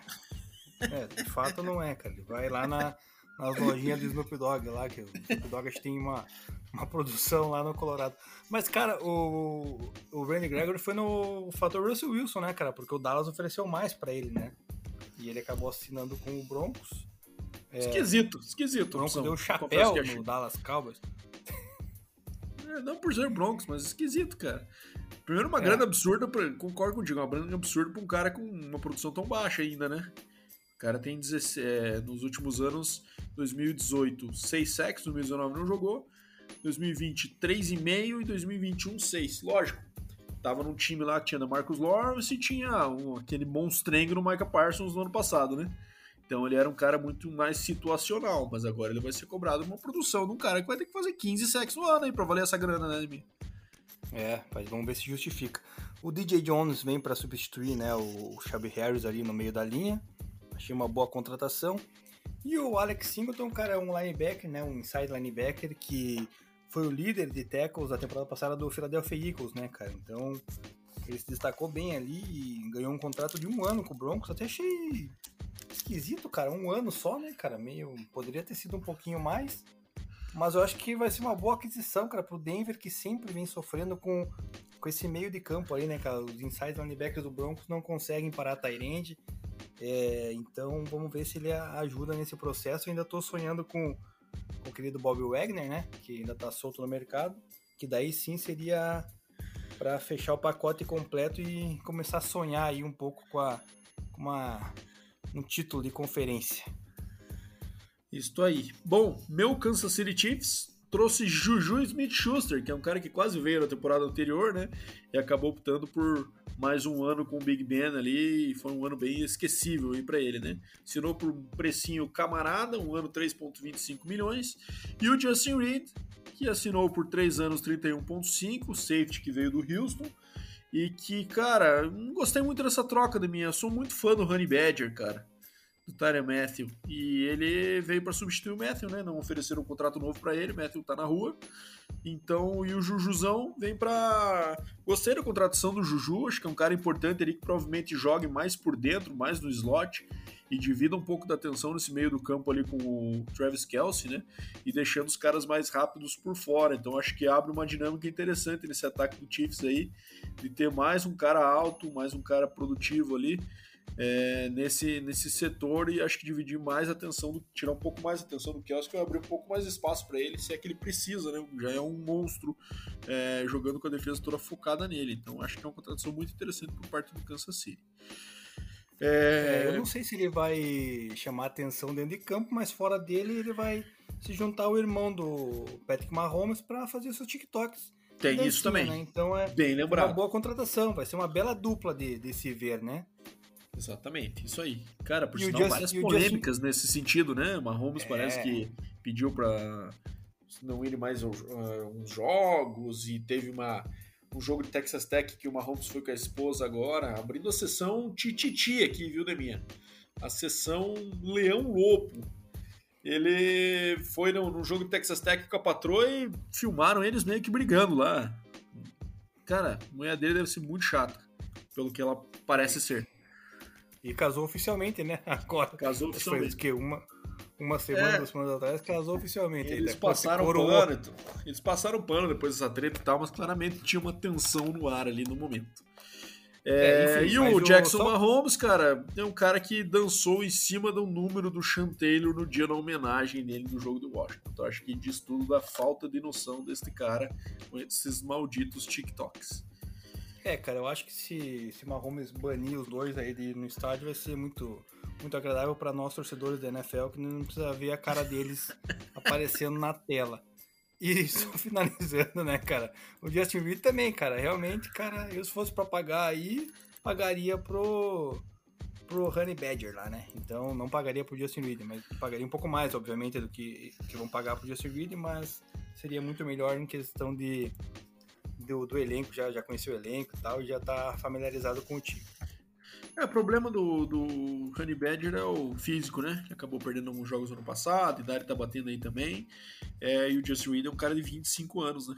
é, de fato não é, cara. Ele vai lá na, nas lojinhas do Snoop Dogg lá, que o Snoop Dogg acho que tem uma, uma produção lá no Colorado. Mas, cara, o, o Randy Gregory foi no fator Russell Wilson, né, cara? Porque o Dallas ofereceu mais para ele, né? E ele acabou assinando com o Broncos. É, esquisito, esquisito. O Broncos deu chapéu no Dallas Cowboys. É, não por ser Broncos, mas esquisito, cara. Primeiro, uma é. grana absurda, pra, concordo contigo, uma grana absurda pra um cara com uma produção tão baixa ainda, né? O cara tem 16, é, nos últimos anos, 2018, 6 sacks, 2019 não jogou, 2020, 3,5 e 2021, 6. Lógico, tava num time lá que tinha da Marcus Lawrence e tinha um, aquele monstrengo no Micah Parsons no ano passado, né? Então ele era um cara muito mais situacional, mas agora ele vai ser cobrado uma produção de um cara que vai ter que fazer 15 sexos no ano aí pra valer essa grana, né, Demi? É, mas vamos ver se justifica. O DJ Jones vem para substituir né, o Shelby Harris ali no meio da linha. Achei uma boa contratação. E o Alex Singleton, cara, é um linebacker, né, um inside linebacker que foi o líder de tackles da temporada passada do Philadelphia Eagles, né, cara? Então, Ele se destacou bem ali e ganhou um contrato de um ano com o Broncos. Até achei esquisito, cara. Um ano só, né, cara? Meio. Poderia ter sido um pouquinho mais. Mas eu acho que vai ser uma boa aquisição, cara, pro Denver, que sempre vem sofrendo com, com esse meio de campo aí, né, cara? Os inside linebackers do Broncos não conseguem parar a Tyrande. É, então vamos ver se ele ajuda nesse processo. Eu ainda tô sonhando com, com o querido Bob Wagner, né? Que ainda tá solto no mercado. Que daí sim seria para fechar o pacote completo e começar a sonhar aí um pouco com, a, com uma, um título de conferência. Isso aí. Bom, meu Kansas City Chiefs trouxe Juju Smith-Schuster, que é um cara que quase veio na temporada anterior, né? E acabou optando por mais um ano com o Big Ben ali, e foi um ano bem esquecível para ele, né? Assinou por um precinho camarada, um ano 3.25 milhões, e o Justin Reed, que assinou por 3 anos 31.5, safety que veio do Houston, e que, cara, não gostei muito dessa troca da minha, eu sou muito fã do Honey Badger, cara do Tyler Matthew. E ele veio para substituir o Matthew, né? Não ofereceram um contrato novo para ele, o Matthew tá na rua. Então, e o Jujuzão vem para Gostei da contratação do Juju, acho que é um cara importante ali que provavelmente jogue mais por dentro, mais no slot e divida um pouco da atenção nesse meio do campo ali com o Travis Kelsey, né? E deixando os caras mais rápidos por fora. Então acho que abre uma dinâmica interessante nesse ataque do Chiefs aí, de ter mais um cara alto, mais um cara produtivo ali é, nesse, nesse setor e acho que dividir mais atenção, tirar um pouco mais atenção do que acho que vai abrir um pouco mais espaço para ele, se é que ele precisa, né? Já é um monstro é, jogando com a defesa toda focada nele. Então acho que é uma contratação muito interessante por parte do Kansas City. É... eu não sei se ele vai chamar atenção dentro de campo, mas fora dele ele vai se juntar ao irmão do Patrick Mahomes para fazer seus TikToks. Tem isso também. Né? Então é Bem lembrado. uma boa contratação, vai ser uma bela dupla de, de se ver, né? Exatamente, isso aí. Cara, por e sinal, várias polêmicas nesse sentido, né? Mahomes é. parece que pediu para não ir mais uh, uns jogos e teve uma, um jogo de Texas Tech que o Mahomes foi com a esposa agora, abrindo a sessão Tititi aqui, viu, Deminha? A sessão Leão Lopo. Ele foi no, no jogo de Texas Tech com a patroa e filmaram eles meio que brigando lá. Cara, a mulher dele deve ser muito chata, pelo que ela parece ser. E casou oficialmente, né? Agora. Casou oficialmente. Foi que uma, uma semana, é. duas semanas atrás, casou oficialmente. Eles passaram pano, então. eles passaram pano depois dessa treta e tal, mas claramente tinha uma tensão no ar ali no momento. É, é, enfim, e o Jackson só... Mahomes, cara, é um cara que dançou em cima do número do Sean Taylor no dia da homenagem dele no jogo do Washington. Então acho que diz tudo da falta de noção deste cara com esses malditos TikToks. É, cara, eu acho que se, se Mahomes banir os dois aí de, no estádio vai ser muito, muito agradável para nós torcedores da NFL, que não precisa ver a cara deles aparecendo na tela. E só finalizando, né, cara? O Justin Reed também, cara. Realmente, cara, eu se fosse para pagar aí, pagaria pro pro Honey Badger lá, né? Então não pagaria pro Justin Reed, mas pagaria um pouco mais, obviamente, do que, que vão pagar pro Justin Reed, mas seria muito melhor em questão de do, do elenco, já, já conheceu o elenco e tal, e já tá familiarizado com o time. É, o problema do, do Honey Badger é o físico, né? Acabou perdendo alguns jogos no ano passado, a idade tá batendo aí também. É, e o Justin Reed é um cara de 25 anos, né?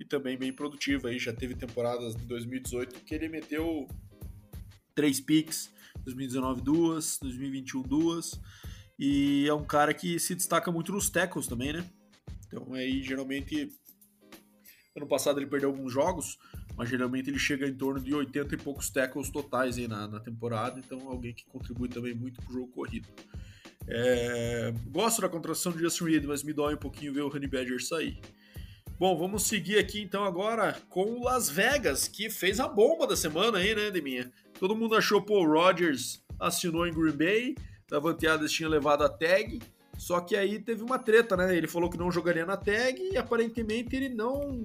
E também bem produtivo aí, já teve temporadas em 2018 que ele meteu três picks, 2019 duas, 2021 duas. E é um cara que se destaca muito nos tackles também, né? Então aí geralmente Ano passado ele perdeu alguns jogos, mas geralmente ele chega em torno de 80 e poucos tackles totais aí na, na temporada, então alguém que contribui também muito pro jogo corrido. É, gosto da contratação de Justin Reed, mas me dói um pouquinho ver o Honey Badger sair. Bom, vamos seguir aqui então agora com o Las Vegas, que fez a bomba da semana aí, né, Deminha? Todo mundo achou, pô, o Rodgers assinou em Green Bay, Davante Adams tinha levado a tag, só que aí teve uma treta, né? Ele falou que não jogaria na tag e aparentemente ele não.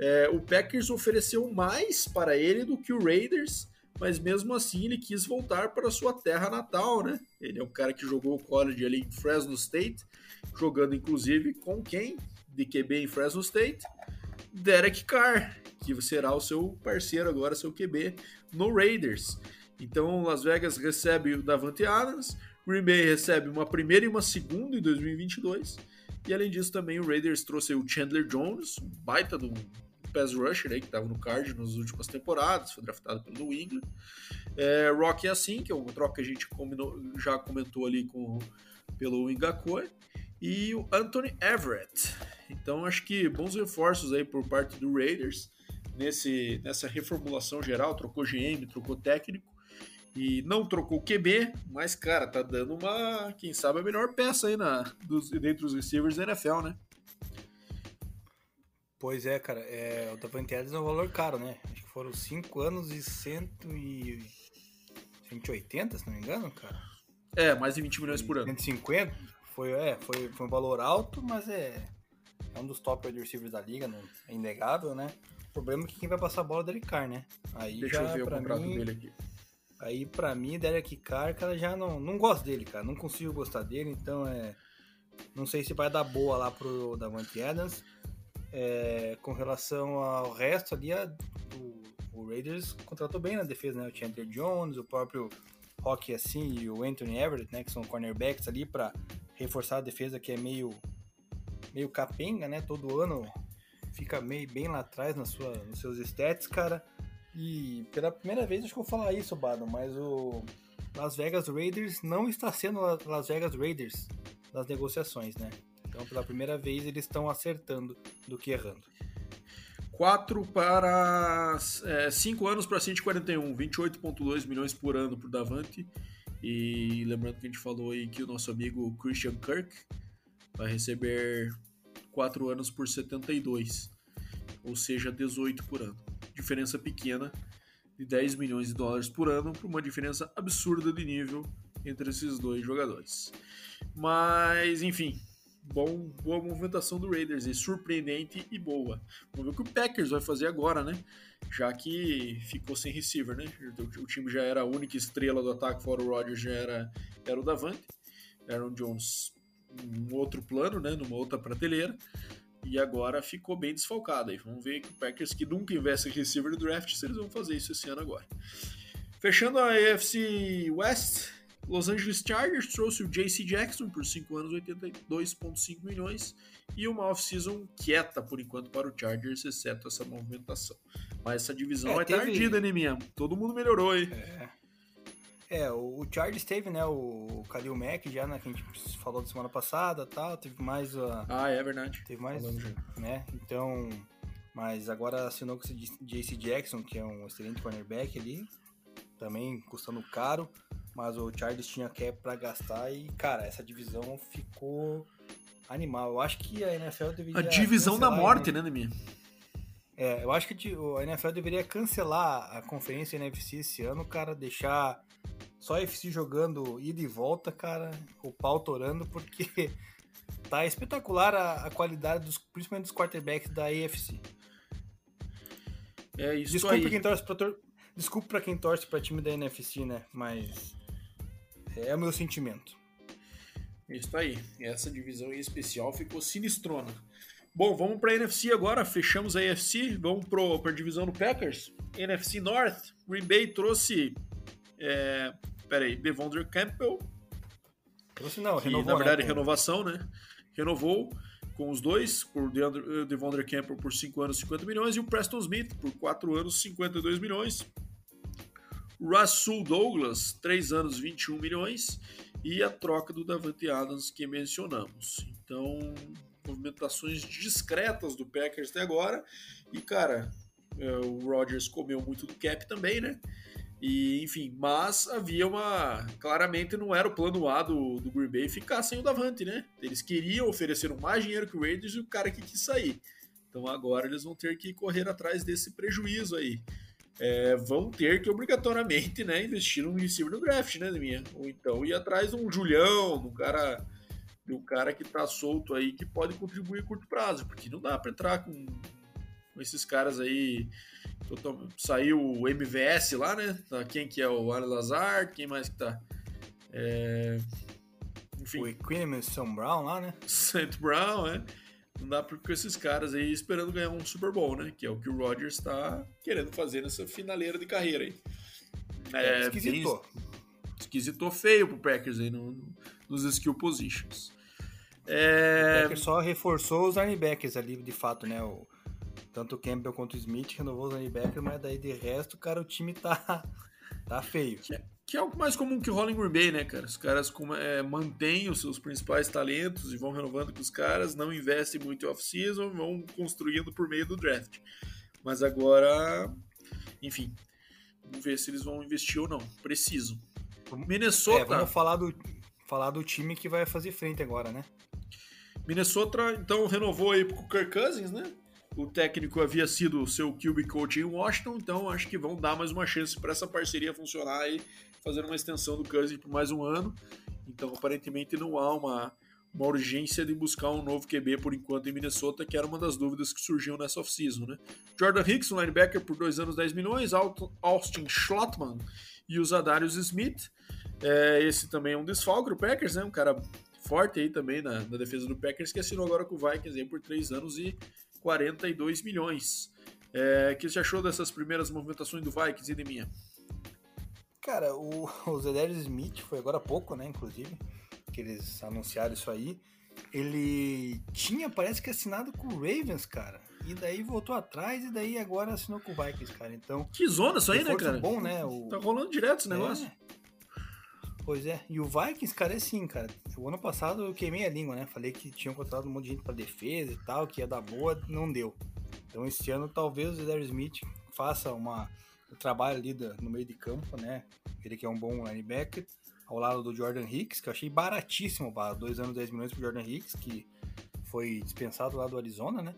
É, o Packers ofereceu mais para ele do que o Raiders, mas mesmo assim ele quis voltar para sua terra natal, né? Ele é um cara que jogou o college ali em Fresno State, jogando inclusive com quem? De QB em Fresno State? Derek Carr, que será o seu parceiro agora, seu QB no Raiders. Então Las Vegas recebe o Davante Adams, Green Bay recebe uma primeira e uma segunda em 2022. E além disso, também o Raiders trouxe o Chandler Jones, um baita do pass rusher aí, que estava no card nas últimas temporadas, foi draftado pelo New England. É, Rock é assim, que é uma troca que a gente combinou, já comentou ali com, pelo Ingakoi. E o Anthony Everett. Então acho que bons reforços aí por parte do Raiders nesse, nessa reformulação geral, trocou GM, trocou técnico e não trocou QB, mas cara, tá dando uma, quem sabe a melhor peça aí na dos dentre os receivers da NFL, né? Pois é, cara, é, o Davante Adams é um valor caro, né? Acho que foram 5 anos e, cento e 180, se não me engano, cara. É, mais de 20 milhões por ano. 150? Foi, é, foi, foi um valor alto, mas é, é um dos top wide receivers da liga, não, é inegável, né? O problema é que quem vai passar a bola é o Derek Carr, né? Aí Deixa já, eu ver o contrato mim, dele aqui. Aí, pra mim, Derek Carr, cara, já não, não gosto dele, cara. Não consigo gostar dele, então é... Não sei se vai dar boa lá pro Davante Adams. É, com relação ao resto ali, a, o, o, Raiders contratou bem na defesa, né? O Chandler Jones, o próprio Rocky assim e o Anthony Everett, né? Que são cornerbacks ali para reforçar a defesa que é meio meio capenga, né? Todo ano fica meio bem lá atrás na sua, nos seus stats, cara. E pela primeira vez acho que eu vou falar isso, Bado, mas o Las Vegas Raiders não está sendo Las Vegas Raiders nas negociações, né? Então, pela primeira vez, eles estão acertando do que errando. 4 para 5 é, anos para 141, 28,2 milhões por ano por Davante. E lembrando que a gente falou aí que o nosso amigo Christian Kirk vai receber 4 anos por 72, ou seja, 18 por ano. Diferença pequena de 10 milhões de dólares por ano para uma diferença absurda de nível entre esses dois jogadores. Mas, enfim, bom, boa movimentação do Raiders, e surpreendente e boa. Vamos ver o que o Packers vai fazer agora, né? Já que ficou sem receiver, né? O time já era a única estrela do ataque, fora o Rodgers, já era, era o Davante. Aaron Jones, um outro plano, né? Numa outra prateleira. E agora ficou bem desfalcado. Aí vamos ver que o Packers, que nunca investe em receiver no draft, se eles vão fazer isso esse ano agora. Fechando a AFC West, Los Angeles Chargers trouxe o JC Jackson por 5 anos, 82,5 milhões, e uma off-season quieta por enquanto para o Chargers, exceto essa movimentação. Mas essa divisão é, vai teve... estar ardida, né, minha? Todo mundo melhorou aí. É. É, o, Chargers teve, né, o Khalil Mack já, né, que a gente falou da semana passada tal, teve mais a... Ah, é verdade. Teve mais, né, então... Mas agora assinou com esse JC Jackson, que é um excelente cornerback ali, também custando caro mas o Chargers tinha cap para gastar e, cara, essa divisão ficou animal. Eu acho que a NFL deveria. A divisão da morte, né, Nemi? É, eu acho que a NFL deveria cancelar a conferência NFC esse ano, cara, deixar só a FC jogando ida e volta, cara, o pau torando, porque tá espetacular a, a qualidade, dos, principalmente dos quarterbacks da AFC. É isso Desculpa aí. Quem torce pra tor... Desculpa pra quem torce pra time da NFC, né? Mas é o meu sentimento. Isso aí. Essa divisão em especial ficou sinistrona. Bom, vamos para a NFC agora. Fechamos a AFC. Vamos para a divisão do Packers. NFC North. Green Bay trouxe. É, peraí, Devondre Campbell. Trouxe não, que, renovou. Na verdade, né? renovação, né? Renovou com os dois, por Devondre Campbell por 5 anos, 50 milhões, e o Preston Smith por 4 anos, 52 milhões. Russell Douglas, 3 anos, 21 milhões, e a troca do Davante Adams que mencionamos. Então, movimentações discretas do Packers até agora. E, cara, é, o Rodgers comeu muito do cap também, né? E, enfim, mas havia uma. Claramente não era o plano A do, do Green Bay ficar sem o Davante, né? Eles queriam oferecer mais dinheiro que o Raiders e o cara que quis sair. Então agora eles vão ter que correr atrás desse prejuízo aí é, vão ter que obrigatoriamente né, investir num receiver no draft, né, minha? Ou então ir atrás de um Julião, de um cara, de um cara que tá solto aí que pode contribuir a curto prazo, porque não dá para entrar com, com, esses caras aí. Saiu o MVS lá, né? Tá, quem que é o Alan Lazar? Quem mais que tá? É... Enfim. O Equinemy Sam Brown lá, né? St. Brown, é. Não dá com esses caras aí esperando ganhar um Super Bowl, né? Que é o que o Rodgers está querendo fazer nessa finaleira de carreira aí. É, esquisitou. Esquisitou feio pro Packers aí no, no, nos skill positions. É... O Packers só reforçou os linebackers ali, de fato, né? O, tanto o Campbell quanto o Smith renovou os linebackers, mas daí de resto, cara, o time tá, tá feio. Que é, que é algo mais comum que rola em Green Bay, né, cara? Os caras é, mantêm os seus principais talentos e vão renovando com os caras, não investem muito em off-season, vão construindo por meio do draft. Mas agora, enfim, vamos ver se eles vão investir ou não. Preciso. Minnesota. É, vamos falar do, falar do time que vai fazer frente agora, né? Minnesota, então, renovou aí com o Kirk Cousins, né? O técnico havia sido seu QB coach em Washington, então acho que vão dar mais uma chance para essa parceria funcionar e fazer uma extensão do Cousins por mais um ano. Então, aparentemente, não há uma, uma urgência de buscar um novo QB por enquanto em Minnesota, que era uma das dúvidas que surgiam nessa off-season, né? Jordan Hicks, um linebacker por dois anos, 10 milhões, Austin Schlottman e o Zadarius Smith. É, esse também é um desfalque do Packers, né? Um cara forte aí também na, na, defesa do Packers, que assinou agora com o Vikings aí por 3 anos e 42 milhões. É, o que você achou dessas primeiras movimentações do Vikings, Edeminha? Cara, o, o Zedarius Smith foi agora há pouco, né, inclusive, que eles anunciaram isso aí. Ele tinha, parece que assinado com o Ravens, cara. E daí voltou atrás e daí agora assinou com o Vikings, cara. Então. Que zona isso aí, né, cara? bom, né? O... Tá rolando direto esse negócio. É. Pois é, e o Vikings, cara, é assim, cara. O ano passado eu queimei a língua, né? Falei que tinham contratado um monte de gente pra defesa e tal, que ia dar boa, não deu. Então esse ano talvez o Darius Smith faça uma, um trabalho ali da, no meio de campo, né? Ele que é um bom linebacker, ao lado do Jordan Hicks, que eu achei baratíssimo, para dois anos, 10 milhões pro Jordan Hicks, que foi dispensado lá do Arizona, né?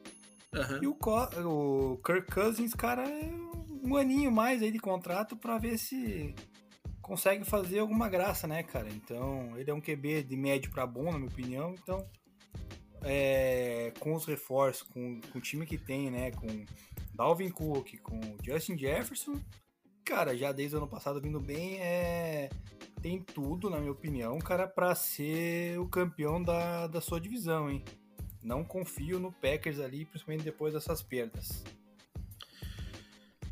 Uhum. E o, o Kirk Cousins, cara, é um aninho mais aí de contrato para ver se consegue fazer alguma graça, né, cara? Então, ele é um QB de médio para bom, na minha opinião. Então, é, com os reforços, com, com, o time que tem, né, com Dalvin Cook, com Justin Jefferson, cara, já desde o ano passado vindo bem, é, tem tudo, na minha opinião, cara, para ser o campeão da, da sua divisão, hein? Não confio no Packers ali, principalmente depois dessas perdas.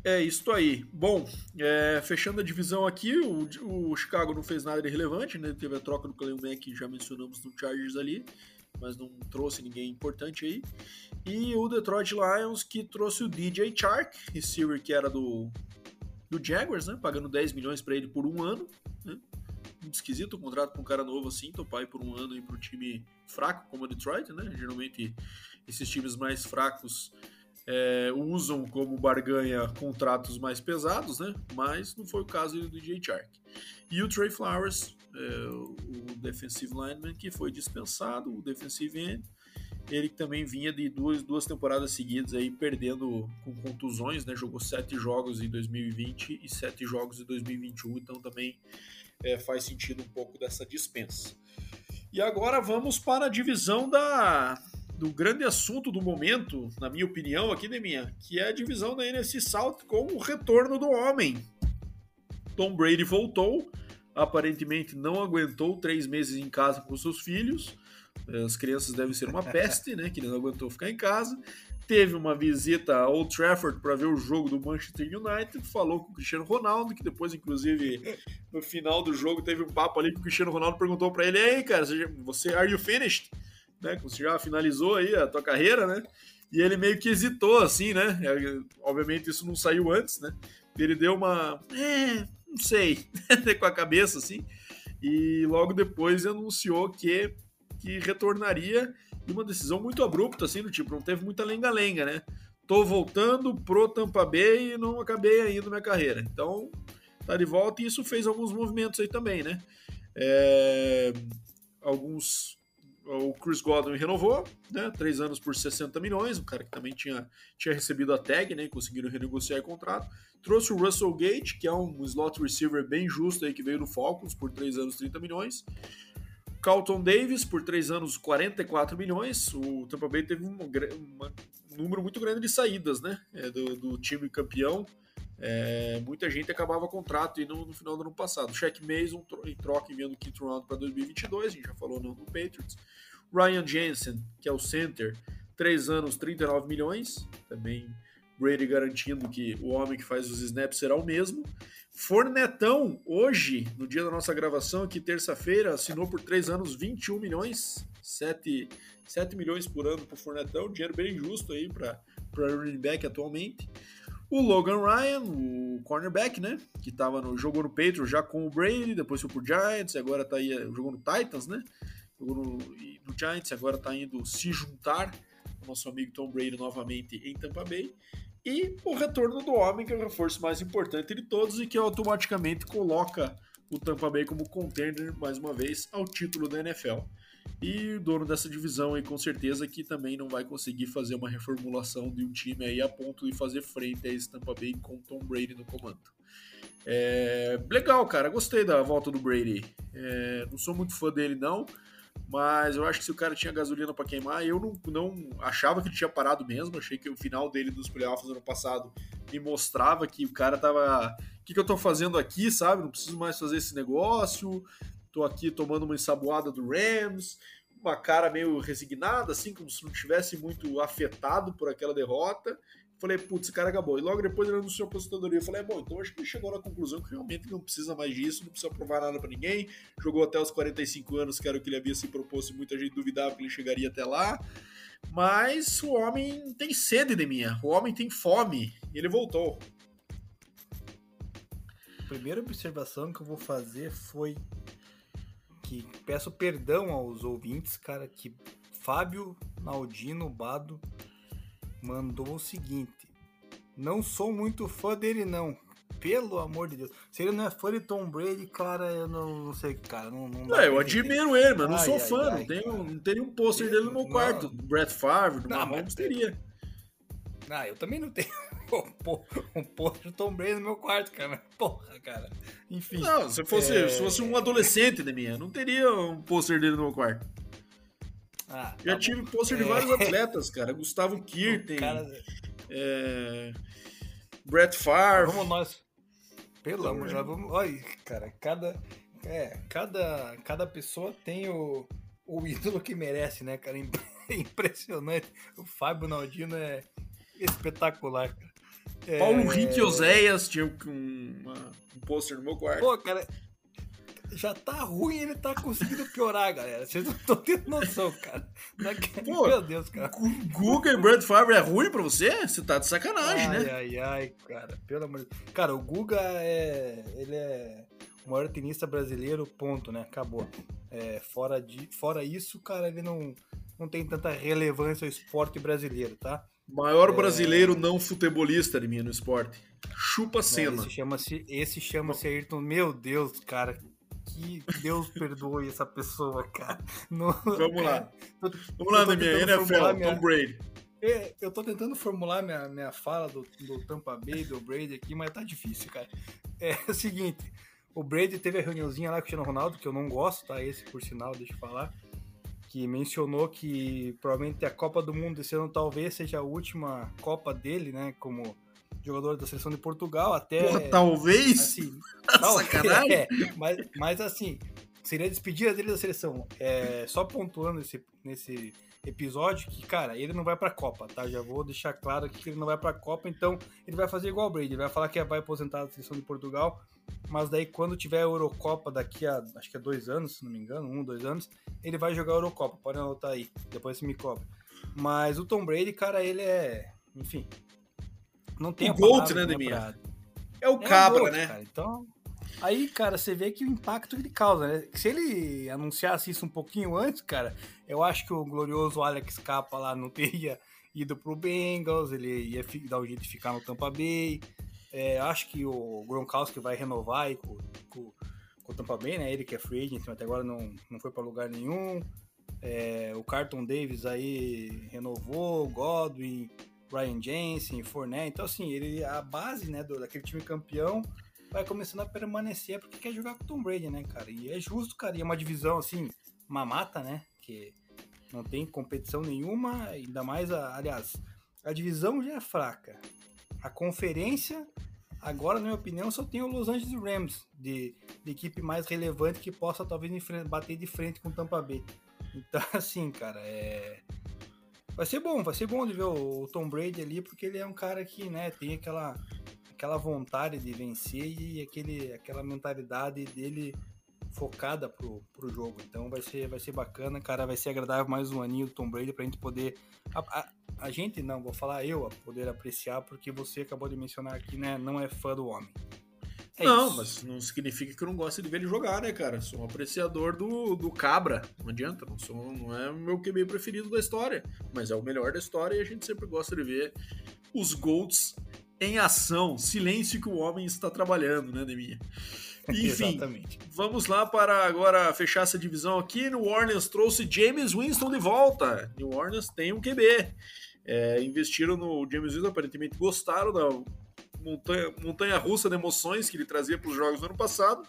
É isso aí. Bom, é, fechando a divisão aqui, o, o, Chicago não fez nada de relevante, né? Teve a troca do Kalil Mack, já mencionamos no Chargers ali, mas não trouxe ninguém importante aí. E o Detroit Lions, que trouxe o DJ Chark, receiver que era do, do Jaguars, né? Pagando 10 milhões para ele por um ano. Né? Muito esquisito o contrato com um cara novo assim, topar por um ano para um time fraco como o Detroit, né? Geralmente esses times mais fracos é, usam como barganha contratos mais pesados, né? Mas não foi o caso do DJ Chark. E o Trey Flowers, é, o defensive lineman, que foi dispensado, o defensive end, ele também vinha de duas, duas temporadas seguidas aí perdendo com contusões, né? Jogou sete jogos em 2020 e sete jogos em 2021, então também é, faz sentido um pouco dessa dispensa. E agora vamos para a divisão da do grande assunto do momento, na minha opinião, aqui, Deminha, que é a divisão da NFC South com o retorno do homem. Tom Brady voltou, aparentemente não aguentou três meses em casa com seus filhos. As crianças devem ser uma peste, né? Que ele não aguentou ficar em casa. Teve uma visita ao Old Trafford para ver o jogo do Manchester United. Falou com o Cristiano Ronaldo, que depois, inclusive, no final do jogo, teve um papo ali que o Cristiano Ronaldo perguntou para ele: Ei, cara, você, are you finished? Né? Você já finalizou aí a tua carreira, né? E ele meio que hesitou, assim, né? É, obviamente isso não saiu antes, né? Ele deu uma. É, não sei, com a cabeça, assim. E logo depois anunciou que, que retornaria e uma decisão muito abrupta, assim, do tipo, não teve muita lenga-lenga, né? Tô voltando pro Tampa Bay e não acabei ainda minha carreira. Então, tá de volta e isso fez alguns movimentos aí também, né? É, alguns o Chris Godwin renovou, né? Três anos por 60 milhões, um cara que também tinha, tinha recebido a tag, né? E conseguiram renegociar o contrato. Trouxe o Russell Gate, que é um slot receiver bem justo aí, que veio no Falcons por três anos, 30 milhões. Carlton Davis por três anos, 44 milhões. O Tampa Bay teve um, um número muito grande de saídas, né? É, do, do time campeão. É, muita gente acabava contrato e no, no, final do ano passado. Shaq Mason em troca enviando o quinto round para 2022, a gente já falou no, no, Patriots. Ryan Jensen, que é o center, 3 anos, 39 milhões. Também Brady garantindo que o homem que faz os snaps será o mesmo. Fornetão, hoje, no dia da nossa gravação, aqui terça-feira, assinou por 3 anos 21 milhões, 7, 7 milhões por ano pro Fournetão, dinheiro bem justo aí para running back atualmente. O Logan Ryan, o cornerback, né? Que tava no, jogou no Patriots já com o Brady, depois foi pro Giants, agora tá aí, jogou no Titans, né? Jogou no, no Giants, agora tá indo se juntar o nosso amigo Tom Brady novamente em Tampa Bay. E o retorno do homem, que é o reforço mais importante de todos e que automaticamente coloca o Tampa Bay como contender mais uma vez ao título da NFL. E o dono dessa divisão aí, com certeza, que também não vai conseguir fazer uma reformulação de um time aí a ponto de fazer frente a esse Tampa Bay com Tom Brady no comando. É, legal, cara, gostei da volta do Brady. É, não sou muito fã dele, não, mas eu acho que se o cara tinha gasolina para queimar, eu não, não achava que ele tinha parado mesmo. Achei que o final dele dos playoffs do ano passado me mostrava que o cara tava. O que, que eu tô fazendo aqui, sabe? Não preciso mais fazer esse negócio tô aqui tomando uma ensaboada do Rams, uma cara meio resignada, assim, como se não tivesse muito afetado por aquela derrota. Falei, putz, esse cara acabou. E logo depois ele anunciou a aposentadoria. Eu falei, é, bom, então acho que ele chegou na conclusão que realmente não precisa mais disso, não precisa provar nada para ninguém. Jogou até os 45 anos, que era o que ele havia se proposto, e muita gente duvidava que ele chegaria até lá. Mas o homem tem sede de minha, o homem tem fome, e ele voltou. A primeira observação que eu vou fazer foi que peço perdão aos ouvintes, cara, que Fábio Naldino Bado mandou o seguinte: Não sou muito fã dele, não. Pelo amor de Deus. Se ele não é fã de Tom Brady, cara, eu não, não sei, cara. Não, não é, eu admiro ele, mas não ai, sou ai, fã. Ai, não, tenho, não tenho um pôster dele no meu quarto. Brett Favre, do Mahomes teria. Ah, eu também não tenho um pôster Tom Brady no meu quarto, cara. Porra, cara. Enfim. Não, se fosse, é... se fosse um adolescente de minha, não teria um pôster dele no meu quarto. Ah, Já tá tive pôster de é... vários atletas, cara. Gustavo Kirten, cara... é... Brett Favre. Vamos nós. Pelo amor de Deus, vamos. Olha, cara, cada, é, cada, cada pessoa tem o, o ídolo que merece, né, cara? Impressionante. O Fábio Naldino é espetacular, cara. Paulo é... Rick Oséias tinha um, uma, um pôster no meu quarto. Pô, cara, já tá ruim ele tá conseguindo piorar, galera. Vocês não estão tendo noção, cara. Pô, meu Deus, cara. Guga e Brad Favre é ruim pra você? Você tá de sacanagem, ai, né? Ai, ai, cara. Pelo amor de Deus. Cara, o Guga é. Ele é o maior tenista brasileiro, ponto, né? Acabou. É, fora, de, fora isso, cara, ele não, não tem tanta relevância ao esporte brasileiro, tá? Maior é... brasileiro não futebolista de mim no esporte. Chupa cena. Esse chama-se esse chama-se Ayrton. Meu Deus, cara. Que Deus perdoe essa pessoa, cara. No... Vamos lá. Tô, Vamos lá, minha NFL, minha... Tom Brady. É, eu tô tentando formular minha, minha fala do, do Tampa Bay, do Brady aqui, mas tá difícil, cara. É o seguinte, o Brady teve a reuniãozinha lá com o Cristiano Ronaldo, que eu não gosto, tá? Esse, por sinal, deixa eu falar que mencionou que provavelmente a Copa do Mundo esse ano talvez seja a última Copa dele, né, como jogador da seleção de Portugal, até... Porra, talvez? Assim, Sacanagem? É, mas, mas assim, seria a despedida dele da seleção. É, só pontuando esse, nesse episódio que, cara, ele não vai pra Copa, tá? Já vou deixar claro aqui que ele não vai pra Copa, então ele vai fazer igual o Brady, ele vai falar que vai aposentar da seleção de Portugal, mas daí quando tiver a Eurocopa daqui a, acho que é dois anos, se não me engano, um, dois anos, ele vai jogar a Eurocopa, pode anotar aí, depois você me cobra. Mas o Tom Brady, cara, ele é, enfim, não tem o Gold, né, Demir? É o é cabra, Gold, né? Cara, então, aí, cara, você vê que o impacto que ele causa, né? Se ele anunciasse isso um pouquinho antes, cara, eu acho que o glorioso Alex Capa lá não teria ido pro Bengals, ele ia dar o jeito de ficar no Tampa Bay, é, acho que o Gronkowski vai renovar com, com, com, o Tampa Bay, né? Ele que é free agent, até agora não, não foi para lugar nenhum. É, o Carton Davis aí renovou, Godwin, Ryan Jensen, Fournette. Então, assim, ele, a base né, do, daquele time campeão vai começando a permanecer porque quer jogar com o Tom Brady, né, cara? E é justo, cara. E é uma divisão, assim, uma mata, né? Que não tem competição nenhuma, ainda mais, a, aliás, a divisão já é fraca. A conferência, agora, na minha opinião, só tem o Los Angeles Rams de, de equipe mais relevante que possa talvez bater de frente com o Tampa Bay. Então, assim, cara, é. Vai ser bom, vai ser bom de ver o Tom Brady ali, porque ele é um cara que, né, tem aquela, aquela vontade de vencer e aquele, aquela mentalidade dele focada pro, pro jogo. Então vai ser, vai ser bacana, cara. Vai ser agradável mais um aninho do Tom Brady pra gente poder. A, a, a gente, não, vou falar eu, a poder apreciar, porque você acabou de mencionar aqui, né? Não é fã do homem. É não, isso. mas não significa que eu não gosto de ver ele jogar, né, cara? Sou um apreciador do, do Cabra. Não adianta, não, sou, não é o meu QB preferido da história, mas é o melhor da história e a gente sempre gosta de ver os Golds em ação. Silêncio que o homem está trabalhando, né, Deminha? Enfim, Exatamente. vamos lá para agora fechar essa divisão aqui. New Orleans trouxe James Winston de volta. New Orleans tem um QB. É, investiram no James Winston, aparentemente gostaram da montanha, montanha russa de emoções que ele trazia para os jogos do ano passado.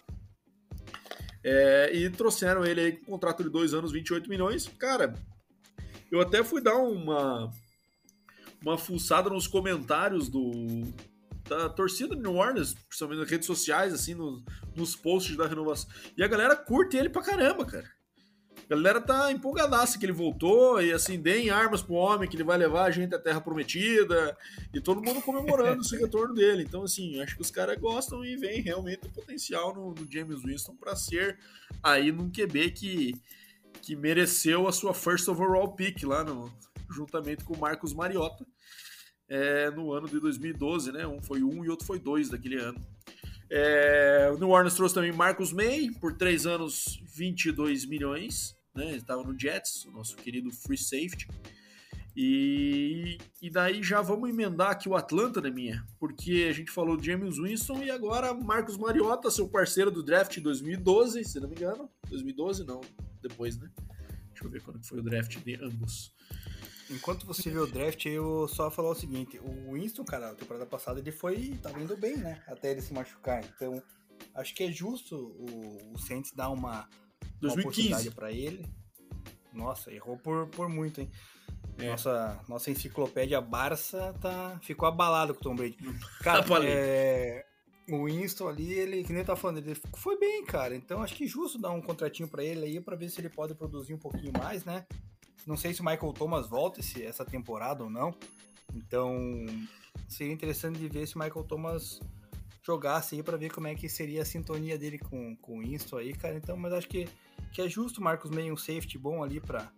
É, e trouxeram ele aí com um contrato de dois anos, 28 milhões. Cara, eu até fui dar uma, uma fuçada nos comentários do, da torcida do New Orleans, principalmente nas redes sociais, assim, no, nos posts da renovação. E a galera curte ele pra caramba, cara. A galera tá empolgadaça que ele voltou e assim, deem armas pro homem que ele vai levar a gente à Terra Prometida e todo mundo comemorando esse retorno dele. Então, assim, acho que os caras gostam e veem realmente o potencial no, no James Winston para ser aí num QB que, que mereceu a sua first overall pick lá no, juntamente com o Marcos Mariota é, no ano de 2012, né? Um foi um e outro foi dois daquele ano. É, o New Orleans trouxe também Marcos May por três anos, 22 milhões né? Ele estava no Jets, o nosso querido free safety. E, e daí já vamos emendar aqui o Atlanta, né, minha? Porque a gente falou de James Winston e agora Marcos Mariota, seu parceiro do draft 2012, se não me engano. 2012, não, depois, né? Deixa eu ver quando foi o draft de ambos. Enquanto você vê o draft, eu só falar o seguinte: o Winston, cara, a temporada passada ele foi. tá indo bem, né? Até ele se machucar. Então, acho que é justo o, o Saints dar uma 2015. para ele. Nossa, errou por, por muito, hein? É. Nossa, nossa enciclopédia Barça tá, ficou abalado com o Tom Brady. Cara, é, o Winston ali, ele, que nem tá falando, ele foi bem, cara. Então acho que justo dar um contratinho para ele aí para ver se ele pode produzir um pouquinho mais, né? Não sei se o Michael Thomas volta esse, essa temporada ou não. Então seria interessante de ver se o Michael Thomas jogasse aí para ver como é que seria a sintonia dele com, com o Winston aí, cara. Então, mas acho que que é justo, Marcos meio um safety bom ali para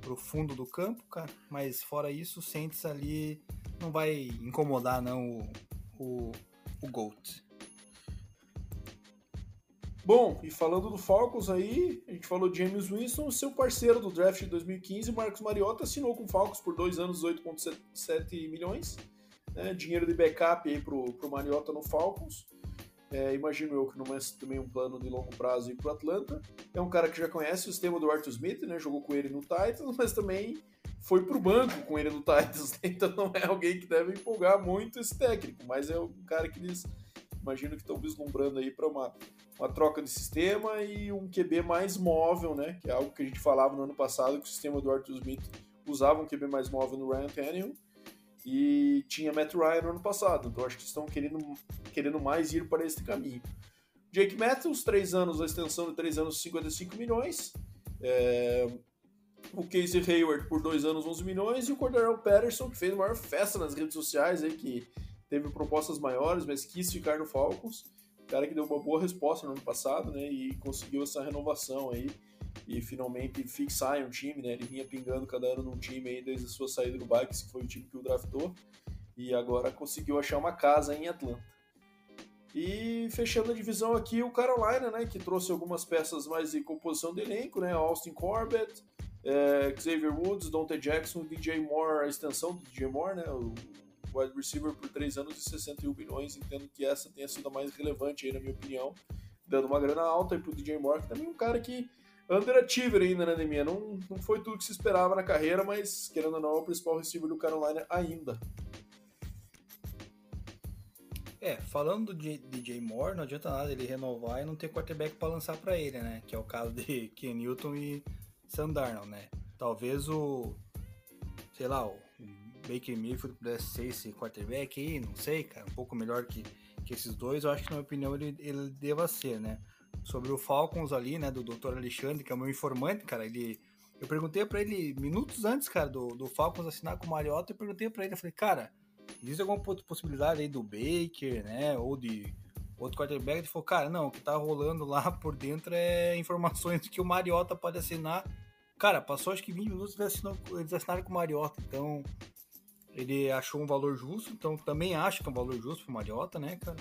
pro fundo do campo, cara. Mas fora isso, o ali não vai incomodar não o, o, o Gold. Bom, e falando do Falcons aí, a gente falou de James Winston, seu parceiro do draft de 2015, Marcos Mariota, assinou com o Falcons por dois anos 8,7 milhões. Né, dinheiro de backup aí pro, pro Mariota no Falcons. É, imagino eu que não é também um plano de longo prazo ir para o Atlanta. É um cara que já conhece o sistema do Arthur Smith, né? Jogou com ele no Titans, mas também foi para o banco com ele no Titans. Né? Então não é alguém que deve empolgar muito esse técnico, mas é um cara que eles imagino que estão vislumbrando aí para uma, uma troca de sistema e um QB mais móvel, né? Que é algo que a gente falava no ano passado que o sistema do Arthur Smith usava um QB mais móvel no Ryan Tannehill e tinha Matt Ryan no ano passado. Então acho que estão querendo, querendo mais ir para esse caminho. Jake Matthews, 3 anos, a extensão de 3 anos, 55 milhões. É, o Casey Hayward por 2 anos, 11 milhões. E o Cordero Patterson, que fez a maior festa nas redes sociais, aí, que teve propostas maiores, mas quis ficar no Falcons. Cara que deu uma boa resposta no ano passado, né? E conseguiu essa renovação aí e finalmente fixar em um time, né? Ele vinha pingando cada ano num time aí desde a sua saída do Vikings, que foi o time que o draftou, e agora conseguiu achar uma casa em Atlanta. E fechando a divisão aqui, o Carolina, né, que trouxe algumas peças mais de composição de elenco, né? Austin Corbett, é, Xavier Woods, Dante Jackson, DJ Moore, a extensão do DJ Moore, né? O wide receiver por 3 anos e 61 milhões. Entendo que essa tenha sido a mais relevante aí, na minha opinião, dando uma grana alta e pro DJ Moore, que também é um cara que underachiever ainda, né, Neminha? Não, não foi tudo que se esperava na carreira, mas, querendo ou não, é o principal receiver do Carolina ainda. É, falando de DJ Moore, não adianta nada ele renovar e não ter quarterback para lançar para ele, né? Que é o caso de Ken Newton e Sam Darnold, né? Talvez o, sei lá, o Baker Mayfield pudesse ser esse quarterback aí, não sei, cara, um pouco melhor que, que esses dois, eu acho que na minha opinião ele, ele deva ser, né? sobre o Falcons ali, né, do Dr. Alexandre, que é o meu informante, cara, ele eu perguntei para ele minutos antes, cara, do, do Falcons assinar com o Mariota, eu perguntei para ele, eu falei, cara, existe alguma possibilidade aí do Baker, né, ou de outro quarterback, ele falou, cara, não, o que tá rolando lá por dentro é informações que o Mariota pode assinar. Cara, passou acho que 20 minutos assinou, eles assinaram com o Mariota, então ele achou um valor justo, então também acho que é um valor justo pro Mariota, né, cara?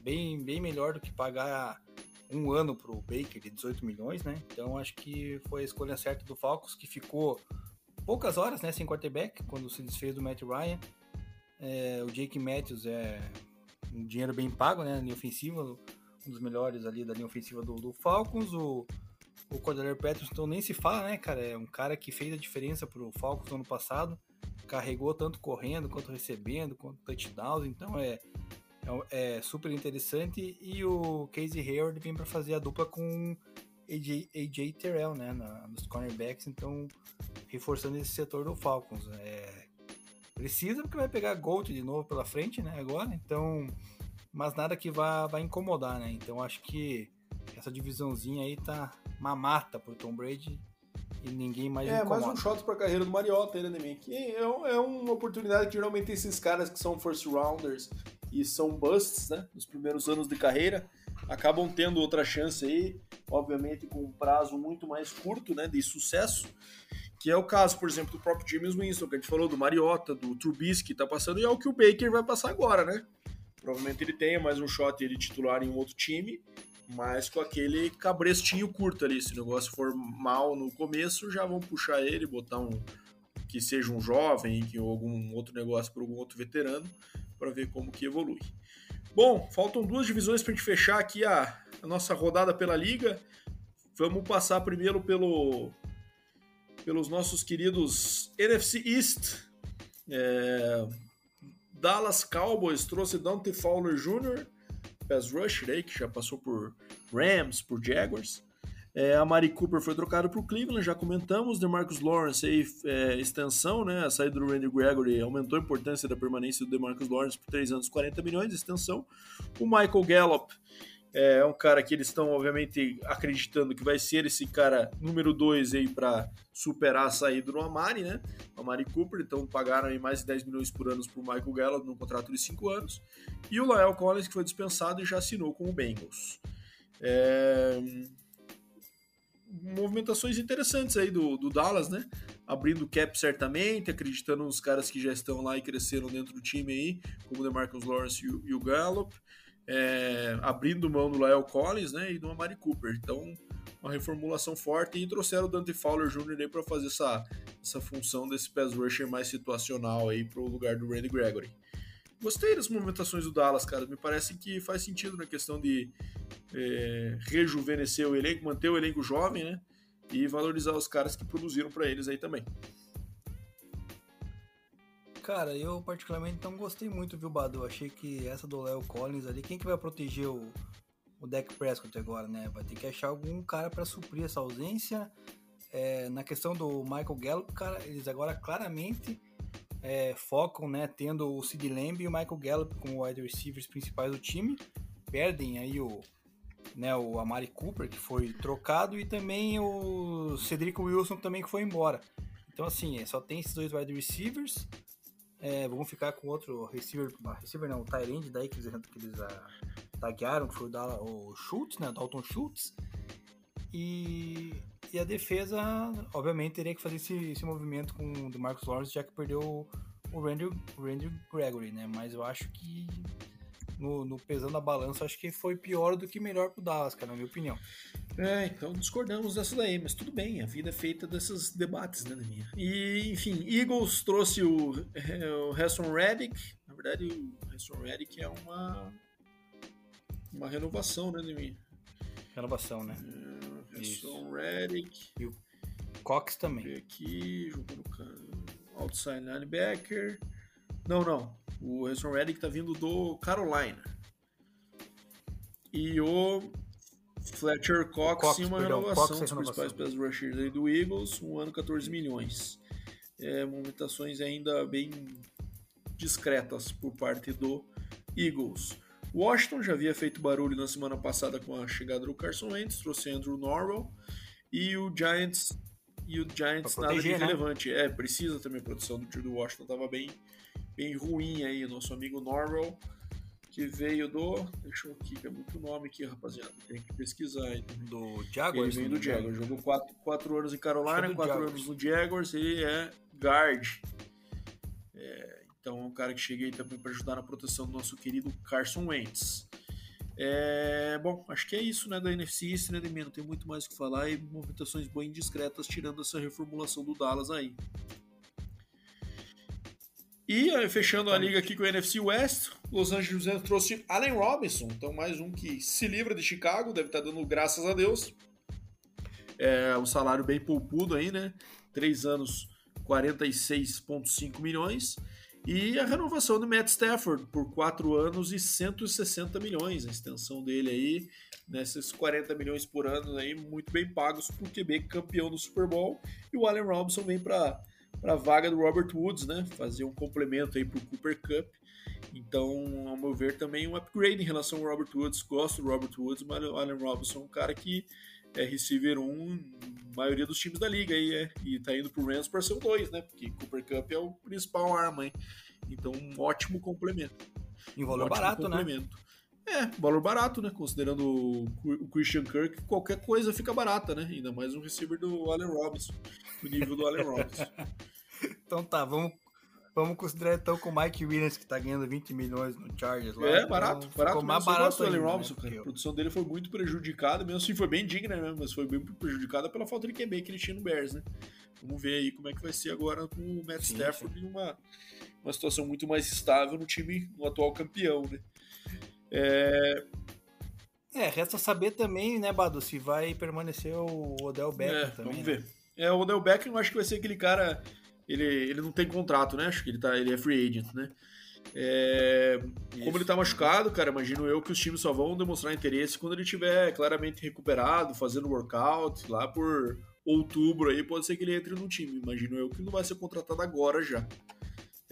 Bem, bem melhor do que pagar um ano pro Baker de 18 milhões, né? Então acho que foi a escolha certa do Falcons, que ficou poucas horas, né, sem quarterback, quando se desfez do Matt Ryan. É, o Jake Matthews é um dinheiro bem pago, né, na linha ofensiva, um dos melhores ali da linha ofensiva do, do Falcons. O, o Cordero Petros, então nem se fala, né, cara? É um cara que fez a diferença pro Falcons no ano passado carregou tanto correndo quanto recebendo, quanto touchdowns, então é, é, é super interessante. E o Casey Hayward vem para fazer a dupla com AJ, AJ Terrell, né, na, nos cornerbacks, então reforçando esse setor do Falcons. É, precisa porque vai pegar Gold de novo pela frente, né, agora, então, mas nada que vá, vá incomodar, né, então acho que essa divisãozinha aí tá mamata pro Tom Brady e ninguém mais É, mais um shot pra carreira do Mariota ainda, né, que é, é uma oportunidade que geralmente esses caras que são first rounders e são busts, né, nos primeiros anos de carreira, acabam tendo outra chance aí, obviamente com um prazo muito mais curto, né, de sucesso, que é o caso, por exemplo, do próprio James Winston, que a gente falou, do Mariota, do Trubisky, tá passando, e é o que o Baker vai passar agora, né? Provavelmente ele tenha mais um shot ele titular em um outro time, mas com aquele cabrestinho curto ali. Se o negócio for mal no começo, já vão puxar ele, botar um que seja um jovem ou algum outro negócio para algum outro veterano para ver como que evolui. Bom, faltam duas divisões para a gente fechar aqui a, a, nossa rodada pela liga. Vamos passar primeiro pelo pelos nossos queridos NFC East. É, Dallas Cowboys trouxe Dante Fowler Jr pass rusher aí, que já passou por Rams, por Jaguars. É, a Mari Cooper foi trocada para o Cleveland, já comentamos. DeMarcus Lawrence aí, é, extensão, né? A saída do Randy Gregory aumentou a importância da permanência do DeMarcus Lawrence por 3 anos, 40 milhões, extensão. O Michael Gallup é um cara que eles estão, obviamente, acreditando que vai ser esse cara número 2 aí para superar a saída do Amari, né? O Amari Cooper, então pagaram aí mais de 10 milhões por ano o Michael Gallup num contrato de 5 anos. E o Lyle Collins, que foi dispensado e já assinou com o Bengals. É... Movimentações interessantes aí do, do Dallas, né? Abrindo cap certamente, acreditando nos caras que já estão lá e cresceram dentro do time aí, como o DeMarcus Lawrence e o, e o Gallup é, abrindo mão do Lyle Collins né, e do Amari Cooper. Então, uma reformulação forte e trouxeram o Dante Fowler Jr. para fazer essa, essa função desse pass rusher mais situacional aí para o lugar do Randy Gregory. Gostei das movimentações do Dallas, cara. Me parece que faz sentido na questão de é, rejuvenescer o elenco, manter o elenco jovem, né? E valorizar os caras que produziram para eles aí também. Cara, eu particularmente não gostei muito, viu, Badu? Achei que essa do Léo Collins ali, quem que vai proteger o, o Dak Prescott agora, né? Vai ter que achar algum cara para suprir essa ausência. É, na questão do Michael Gallup, cara, eles agora claramente é, focam, né, tendo o Sid Lamb e o Michael Gallup como wide receivers principais do time. Perdem aí o, né, o Amari Cooper, que foi trocado, e também o Cedric Wilson, também que foi embora. Então, assim, é, só tem esses dois wide receivers. É, vamos ficar com outro receiver, receiver não, o Tyrande daí que eles, que eles uh, taguearam, que foi o, o Schultz, né, Dalton Schultz. E, e a defesa, obviamente, teria que fazer esse, esse movimento com o Marcus Lawrence, já que perdeu o Randy, Randy Gregory, né? Mas eu acho que no, no pesando a balança, acho que foi pior do que melhor pro Dallas, cara, na minha opinião. É, então discordamos dessa daí, mas tudo bem, a vida é feita desses debates, né, minha. E, enfim, Eagles trouxe o, é, o Hasson Reddick, na verdade o Hasson Reddick é uma uma renovação, né, minha. Renovação, né? É, Hasson Reddick. E o Cox também. Aqui, jogando outside linebacker. Não, não. O Hasson Reddick tá vindo do Carolina. E o Fletcher Cox, Cox uma perdão, renovação Cox dos principais pass rushers aí do Eagles, um ano 14 milhões. É, movimentações ainda bem discretas por parte do Eagles. Washington já havia feito barulho na semana passada com a chegada do Carson Wentz, trouxe Andrew Norwell e o Giants e o Giants proteger, nada de né? relevante. Né? É, precisa também a produção do time do Washington estava bem bem ruim aí, nosso amigo Norwell que veio do. Deixa eu aqui, que é muito nome aqui, rapaziada. Tem que pesquisar aí. Do Jaguars? Ele veio do Jaguars. Jogou 4 quatro, anos em Carolina, 4 anos no Jaguars. Ele é guard. É, então é um cara que cheguei também para ajudar na proteção do nosso querido Carson Wentz. É, bom, acho que é isso, né, da NFC East, né, Demir? Não tem muito mais o que falar e movimentações bem discretas tirando essa reformulação do Dallas aí. E fechando a liga aqui com o NFC West, Los Angeles trouxe Allen Robinson, então mais um que se livra de Chicago, deve estar dando graças a Deus. É, um salário bem poupudo aí, né? Três anos, 46,5 milhões. E a renovação do Matt Stafford por 4 anos e 160 milhões, a extensão dele aí, nesses 40 milhões por ano aí, muito bem pagos por QB campeão do Super Bowl. E o Allen Robinson vem para a vaga do Robert Woods, né? Fazer um complemento aí para o Cooper Cup. Então, ao meu ver, também um upgrade em relação ao Robert Woods. Gosto do Robert Woods, mas o Allen Robinson é um cara que é receiver 1 maioria dos times da liga aí, é, e tá indo pro Rams para ser o 2, né? Porque Cooper Cup é o principal arma, hein? Então, um ótimo complemento. Em valor um barato, né? complemento. né? É, valor barato, né? Considerando o Christian Kirk, qualquer coisa fica barata, né? Ainda mais um receiver do Allen Robinson, o nível do Allen Robinson. então tá, vamos Vamos considerar então com o Mike Williams, que tá ganhando 20 milhões no Chargers lá. É, então, barato, barato. Mais barato o Allen Robinson, né? A produção dele foi muito prejudicada, mesmo assim foi bem digna, né? Mas foi bem prejudicada pela falta de QB que ele tinha no Bears, né? Vamos ver aí como é que vai ser agora com o Matt sim, Stafford sim. em uma, uma situação muito mais estável no time, no atual campeão, né? É... É, resta saber também, né, Bado, se vai permanecer o Odell Beckham é, também. Vamos né? ver. É, o Odell Beckham eu acho que vai ser aquele cara ele, ele não tem contrato, né? Acho que ele, tá, ele é free agent, né? É, como ele tá machucado, cara, imagino eu que os times só vão demonstrar interesse quando ele estiver claramente recuperado, fazendo workout lá por outubro aí, pode ser que ele entre no time. Imagino eu que não vai ser contratado agora já.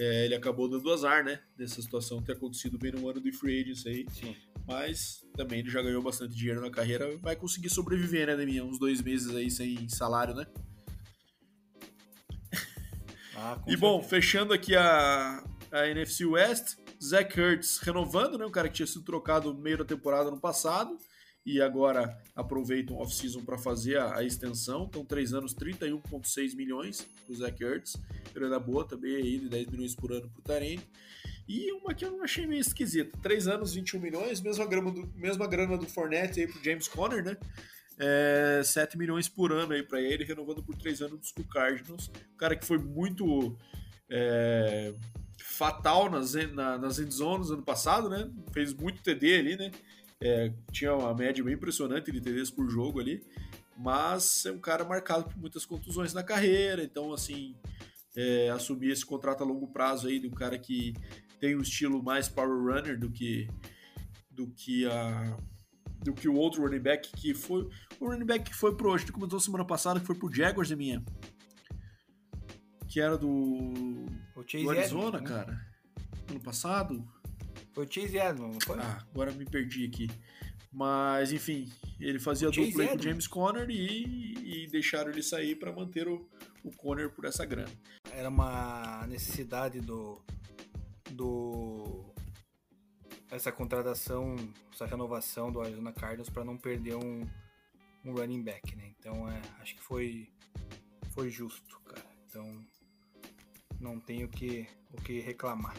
É, ele acabou dando azar, né? Nessa situação ter acontecido bem no ano de free agents aí. Sim. Mas também ele já ganhou bastante dinheiro na carreira, vai conseguir sobreviver, né, Deminha? Uns dois meses aí sem salário, né? Ah, e bom, fechando aqui a, a NFC West, Zach Ertz renovando, né? Um cara que tinha sido trocado no meio da temporada no passado e agora aproveita um off-season para fazer a, a, extensão. Então, três anos, 31,6 milhões para o Zach Ertz. Grana boa também aí, de 10 milhões por ano para o Tarente. E uma que eu achei meio esquisita. Três anos, 21 milhões, mesma grana do, mesma grana do Fournette aí pro James Conner, né? é, 7 milhões por ano aí para ele, renovando por 3 anos com o Cardinals. Um cara que foi muito é, fatal nas, na, nas endzones ano passado, né? Fez muito TD ali, né? É, tinha uma média bem impressionante de TDs por jogo ali, mas é um cara marcado por muitas contusões na carreira, então assim, é, assumir esse contrato a longo prazo aí de um cara que tem um estilo mais power runner do que do que a do que o outro running back que foi. O running back que foi pro. A gente comentou semana passada que foi pro Jaguars, minha. Que era do. O Chase do Arizona, Edmund, né? cara. Ano passado. Foi o Chase Edmond, não foi? Ah, agora me perdi aqui. Mas, enfim, ele fazia o dupla com o James Conner e, e deixaram ele sair para manter o, o Conner por essa grana. Era uma necessidade do, do essa contratação, essa renovação do Arizona Cardinals para não perder um, um running back, né? Então é, acho que foi foi justo, cara. Então não tenho o que o que reclamar.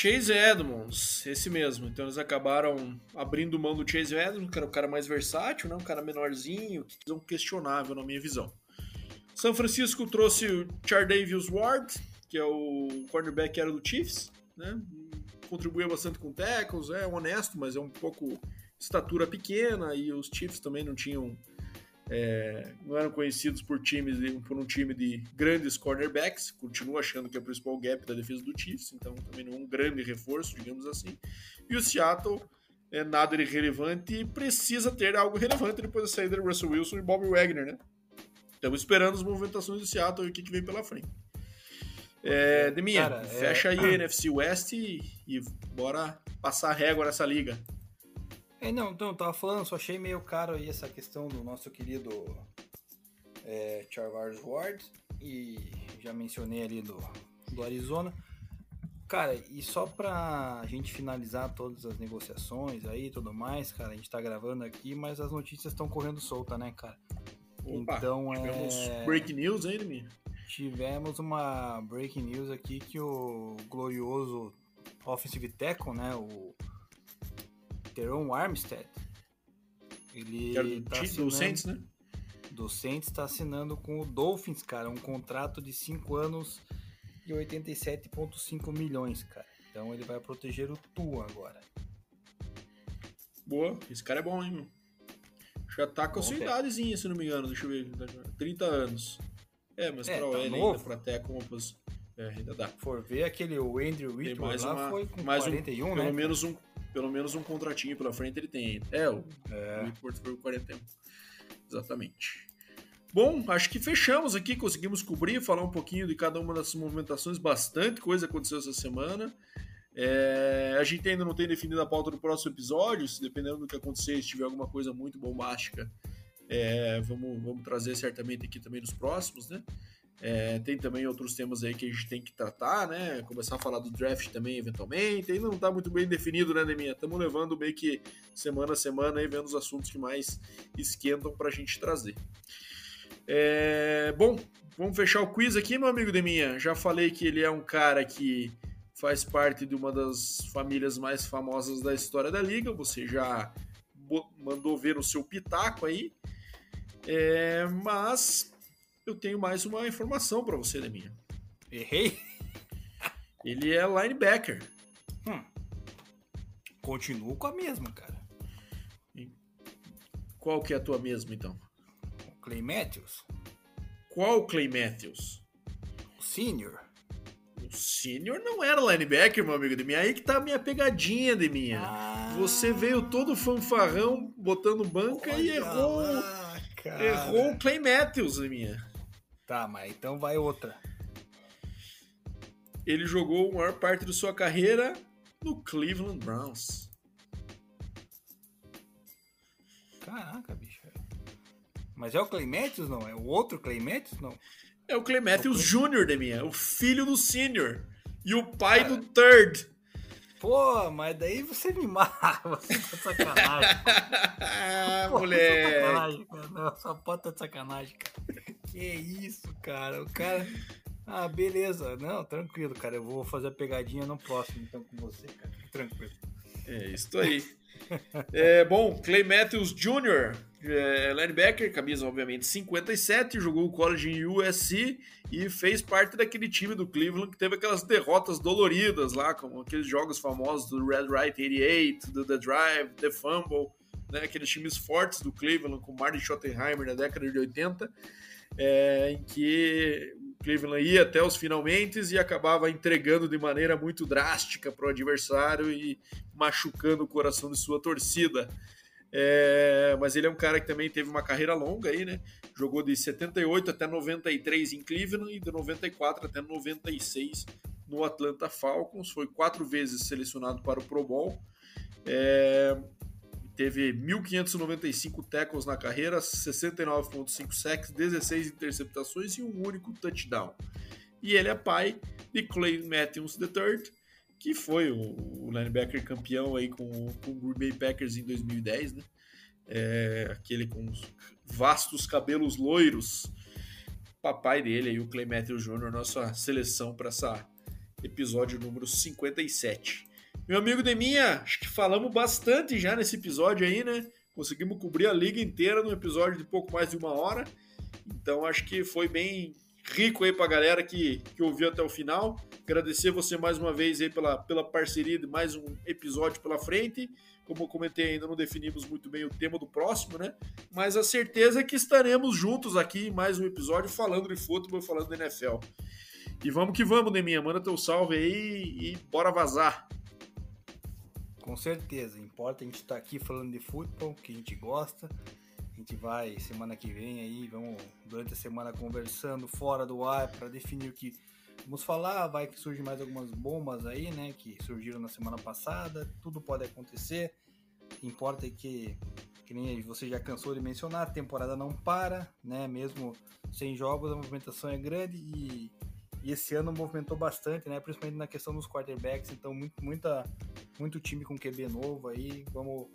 Chase Edmonds, esse mesmo. Então eles acabaram abrindo mão do Chase Edmonds, que era o cara mais versátil, né? um cara menorzinho, que é um questionável na minha visão. São Francisco trouxe o Chardavius Ward, que é o cornerback que era do Chiefs, né? contribuía bastante com tackles, é honesto, mas é um pouco estatura pequena e os Chiefs também não tinham é, não eram conhecidos por times por um time de grandes cornerbacks, continuo achando que é o principal gap da defesa do Chiefs, então também não é um grande reforço, digamos assim. E o Seattle é nada de relevante e precisa ter algo relevante depois da saída de Russell Wilson e Bob Wagner, né? Estamos esperando as movimentações do Seattle e o que, que vem pela frente. É, Deminha, Cara, fecha é... aí a NFC West e, e, bora passar a régua nessa liga. É, não, então, tava falando, só achei meio caro aí essa questão do nosso querido é, Charvars Ward e já mencionei ali do, do Arizona. Cara, e só pra gente finalizar todas as negociações aí e tudo mais, cara, a gente tá gravando aqui, mas as notícias estão correndo solta, né, cara? Opa, então tivemos é... break news aí, Mim? Tivemos uma breaking news aqui que o glorioso offensive tackle, né, o Teron Armstead, ele do, tá assinando, do Saints, né? Do Saints tá assinando com o Dolphins, cara, um contrato de 5 anos de 87,5 milhões, cara. Então ele vai proteger o Tua agora. Boa, esse cara é bom, hein, meu? Já tá com a sua idadezinha, se não me engano, deixa eu ver. 30 anos. É, mas é, pra tá OL ainda, pra Teco, uma posição. É, ainda dá. For ver aquele o Andrew Whitworth lá uma, foi com mais 41, um, né? Pelo menos, um, pelo menos um contratinho pela frente ele tem. É, o é. Whitworth foi com 41. Exatamente. Bom, acho que fechamos aqui, conseguimos cobrir, falar um pouquinho de cada uma dessas movimentações, bastante coisa aconteceu essa semana. É, a gente ainda não tem definido a pauta do próximo episódio, se dependendo do que acontecer, se tiver alguma coisa muito bombástica, é, vamos, vamos trazer certamente aqui também nos próximos, né? É, tem também outros temas aí que a gente tem que tratar, né? Começar a falar do draft também, eventualmente. Ainda não está muito bem definido, né, Neminha? Estamos levando meio que semana a semana aí, vendo os assuntos que mais esquentam para a gente trazer. É, bom, vamos fechar o quiz aqui, meu amigo Deminha. Já falei que ele é um cara que faz parte de uma das famílias mais famosas da história da liga. Você já mandou ver o seu pitaco aí. É, mas eu tenho mais uma informação para você, Deminha. Errei? Ele é linebacker. Hum. Continuo com a mesma, cara. Qual que é a tua mesma, então? Clay Matthews. Qual Clay Matthews? O Senior. O Senior não era linebacker, meu amigo de mim. Aí que tá a minha pegadinha de minha. Ah, Você veio todo fanfarrão botando banca e errou. Lá, errou o Clay Matthews de minha. Tá, mas então vai outra. Ele jogou a maior parte de sua carreira no Cleveland Browns. Caraca, bicho. Mas é o Clay Matthews, não? É o outro Clay Matthews, não? É o Clay Matthews é Jr., de minha. O filho do Senior. E o pai Cara. do Third. Pô, mas daí você me mata. Você tá de sacanagem. ah, Pô, moleque. Tá sacanagem, cara. Não, só pode tá de sacanagem, cara. Que isso, cara. O cara. Ah, beleza. Não, tranquilo, cara. Eu vou fazer a pegadinha no próximo, então, com você, cara. Tranquilo. É isso aí. é, bom, Clay Matthews Jr., é, linebacker, camisa obviamente 57, jogou o college em USC e fez parte daquele time do Cleveland que teve aquelas derrotas doloridas lá, como aqueles jogos famosos do Red Right 88, do The Drive, The Fumble, né, aqueles times fortes do Cleveland com Marty Schottenheimer na década de 80, é, em que Cleveland ia até os finalmente e acabava entregando de maneira muito drástica para o adversário e machucando o coração de sua torcida. É, mas ele é um cara que também teve uma carreira longa aí, né? Jogou de 78 até 93 em Cleveland e de 94 até 96 no Atlanta Falcons. Foi quatro vezes selecionado para o Pro Bowl. É, teve 1.595 tackles na carreira, 69.5 sacks, 16 interceptações e um único touchdown. E ele é pai de Clay Matthews III, que foi o, linebacker campeão aí com, com o Green Bay Packers em 2010, né? É, aquele com os vastos cabelos loiros, papai dele aí, o Clay Matthews Jr., nossa seleção para essa episódio número 57. Meu amigo Deminha, acho que falamos bastante já nesse episódio aí, né? Conseguimos cobrir a liga inteira num episódio de pouco mais de uma hora. Então acho que foi bem rico aí pra galera que, que ouviu até o final. Agradecer você mais uma vez aí pela, pela parceria de mais um episódio pela frente. Como eu comentei, ainda não definimos muito bem o tema do próximo, né? Mas a certeza é que estaremos juntos aqui em mais um episódio falando de futebol, falando de NFL. E vamos que vamos, Neminha. Manda teu salve aí e bora vazar. Com certeza, importa a gente estar tá aqui falando de futebol, que a gente gosta. A gente vai semana que vem aí, vamos durante a semana conversando fora do ar para definir o que vamos falar. Vai que surgem mais algumas bombas aí, né? Que surgiram na semana passada. Tudo pode acontecer. Importa que, que nem você já cansou de mencionar, a temporada não para, né? Mesmo sem jogos, a movimentação é grande e e esse ano movimentou bastante, né? Principalmente na questão dos quarterbacks, então muito, muita, muito time com QB novo aí. Vamos,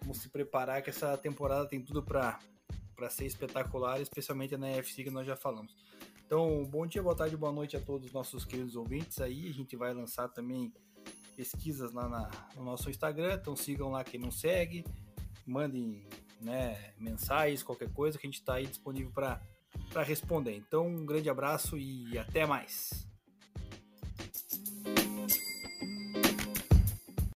vamos se preparar que essa temporada tem tudo para ser espetacular, especialmente na NFC que nós já falamos. Então, bom dia, boa tarde, boa noite a todos os nossos queridos ouvintes aí. A gente vai lançar também pesquisas lá na, no nosso Instagram, então sigam lá quem não segue, mandem né, mensagens, qualquer coisa que a gente está aí disponível para responder. Então, um grande abraço e até mais.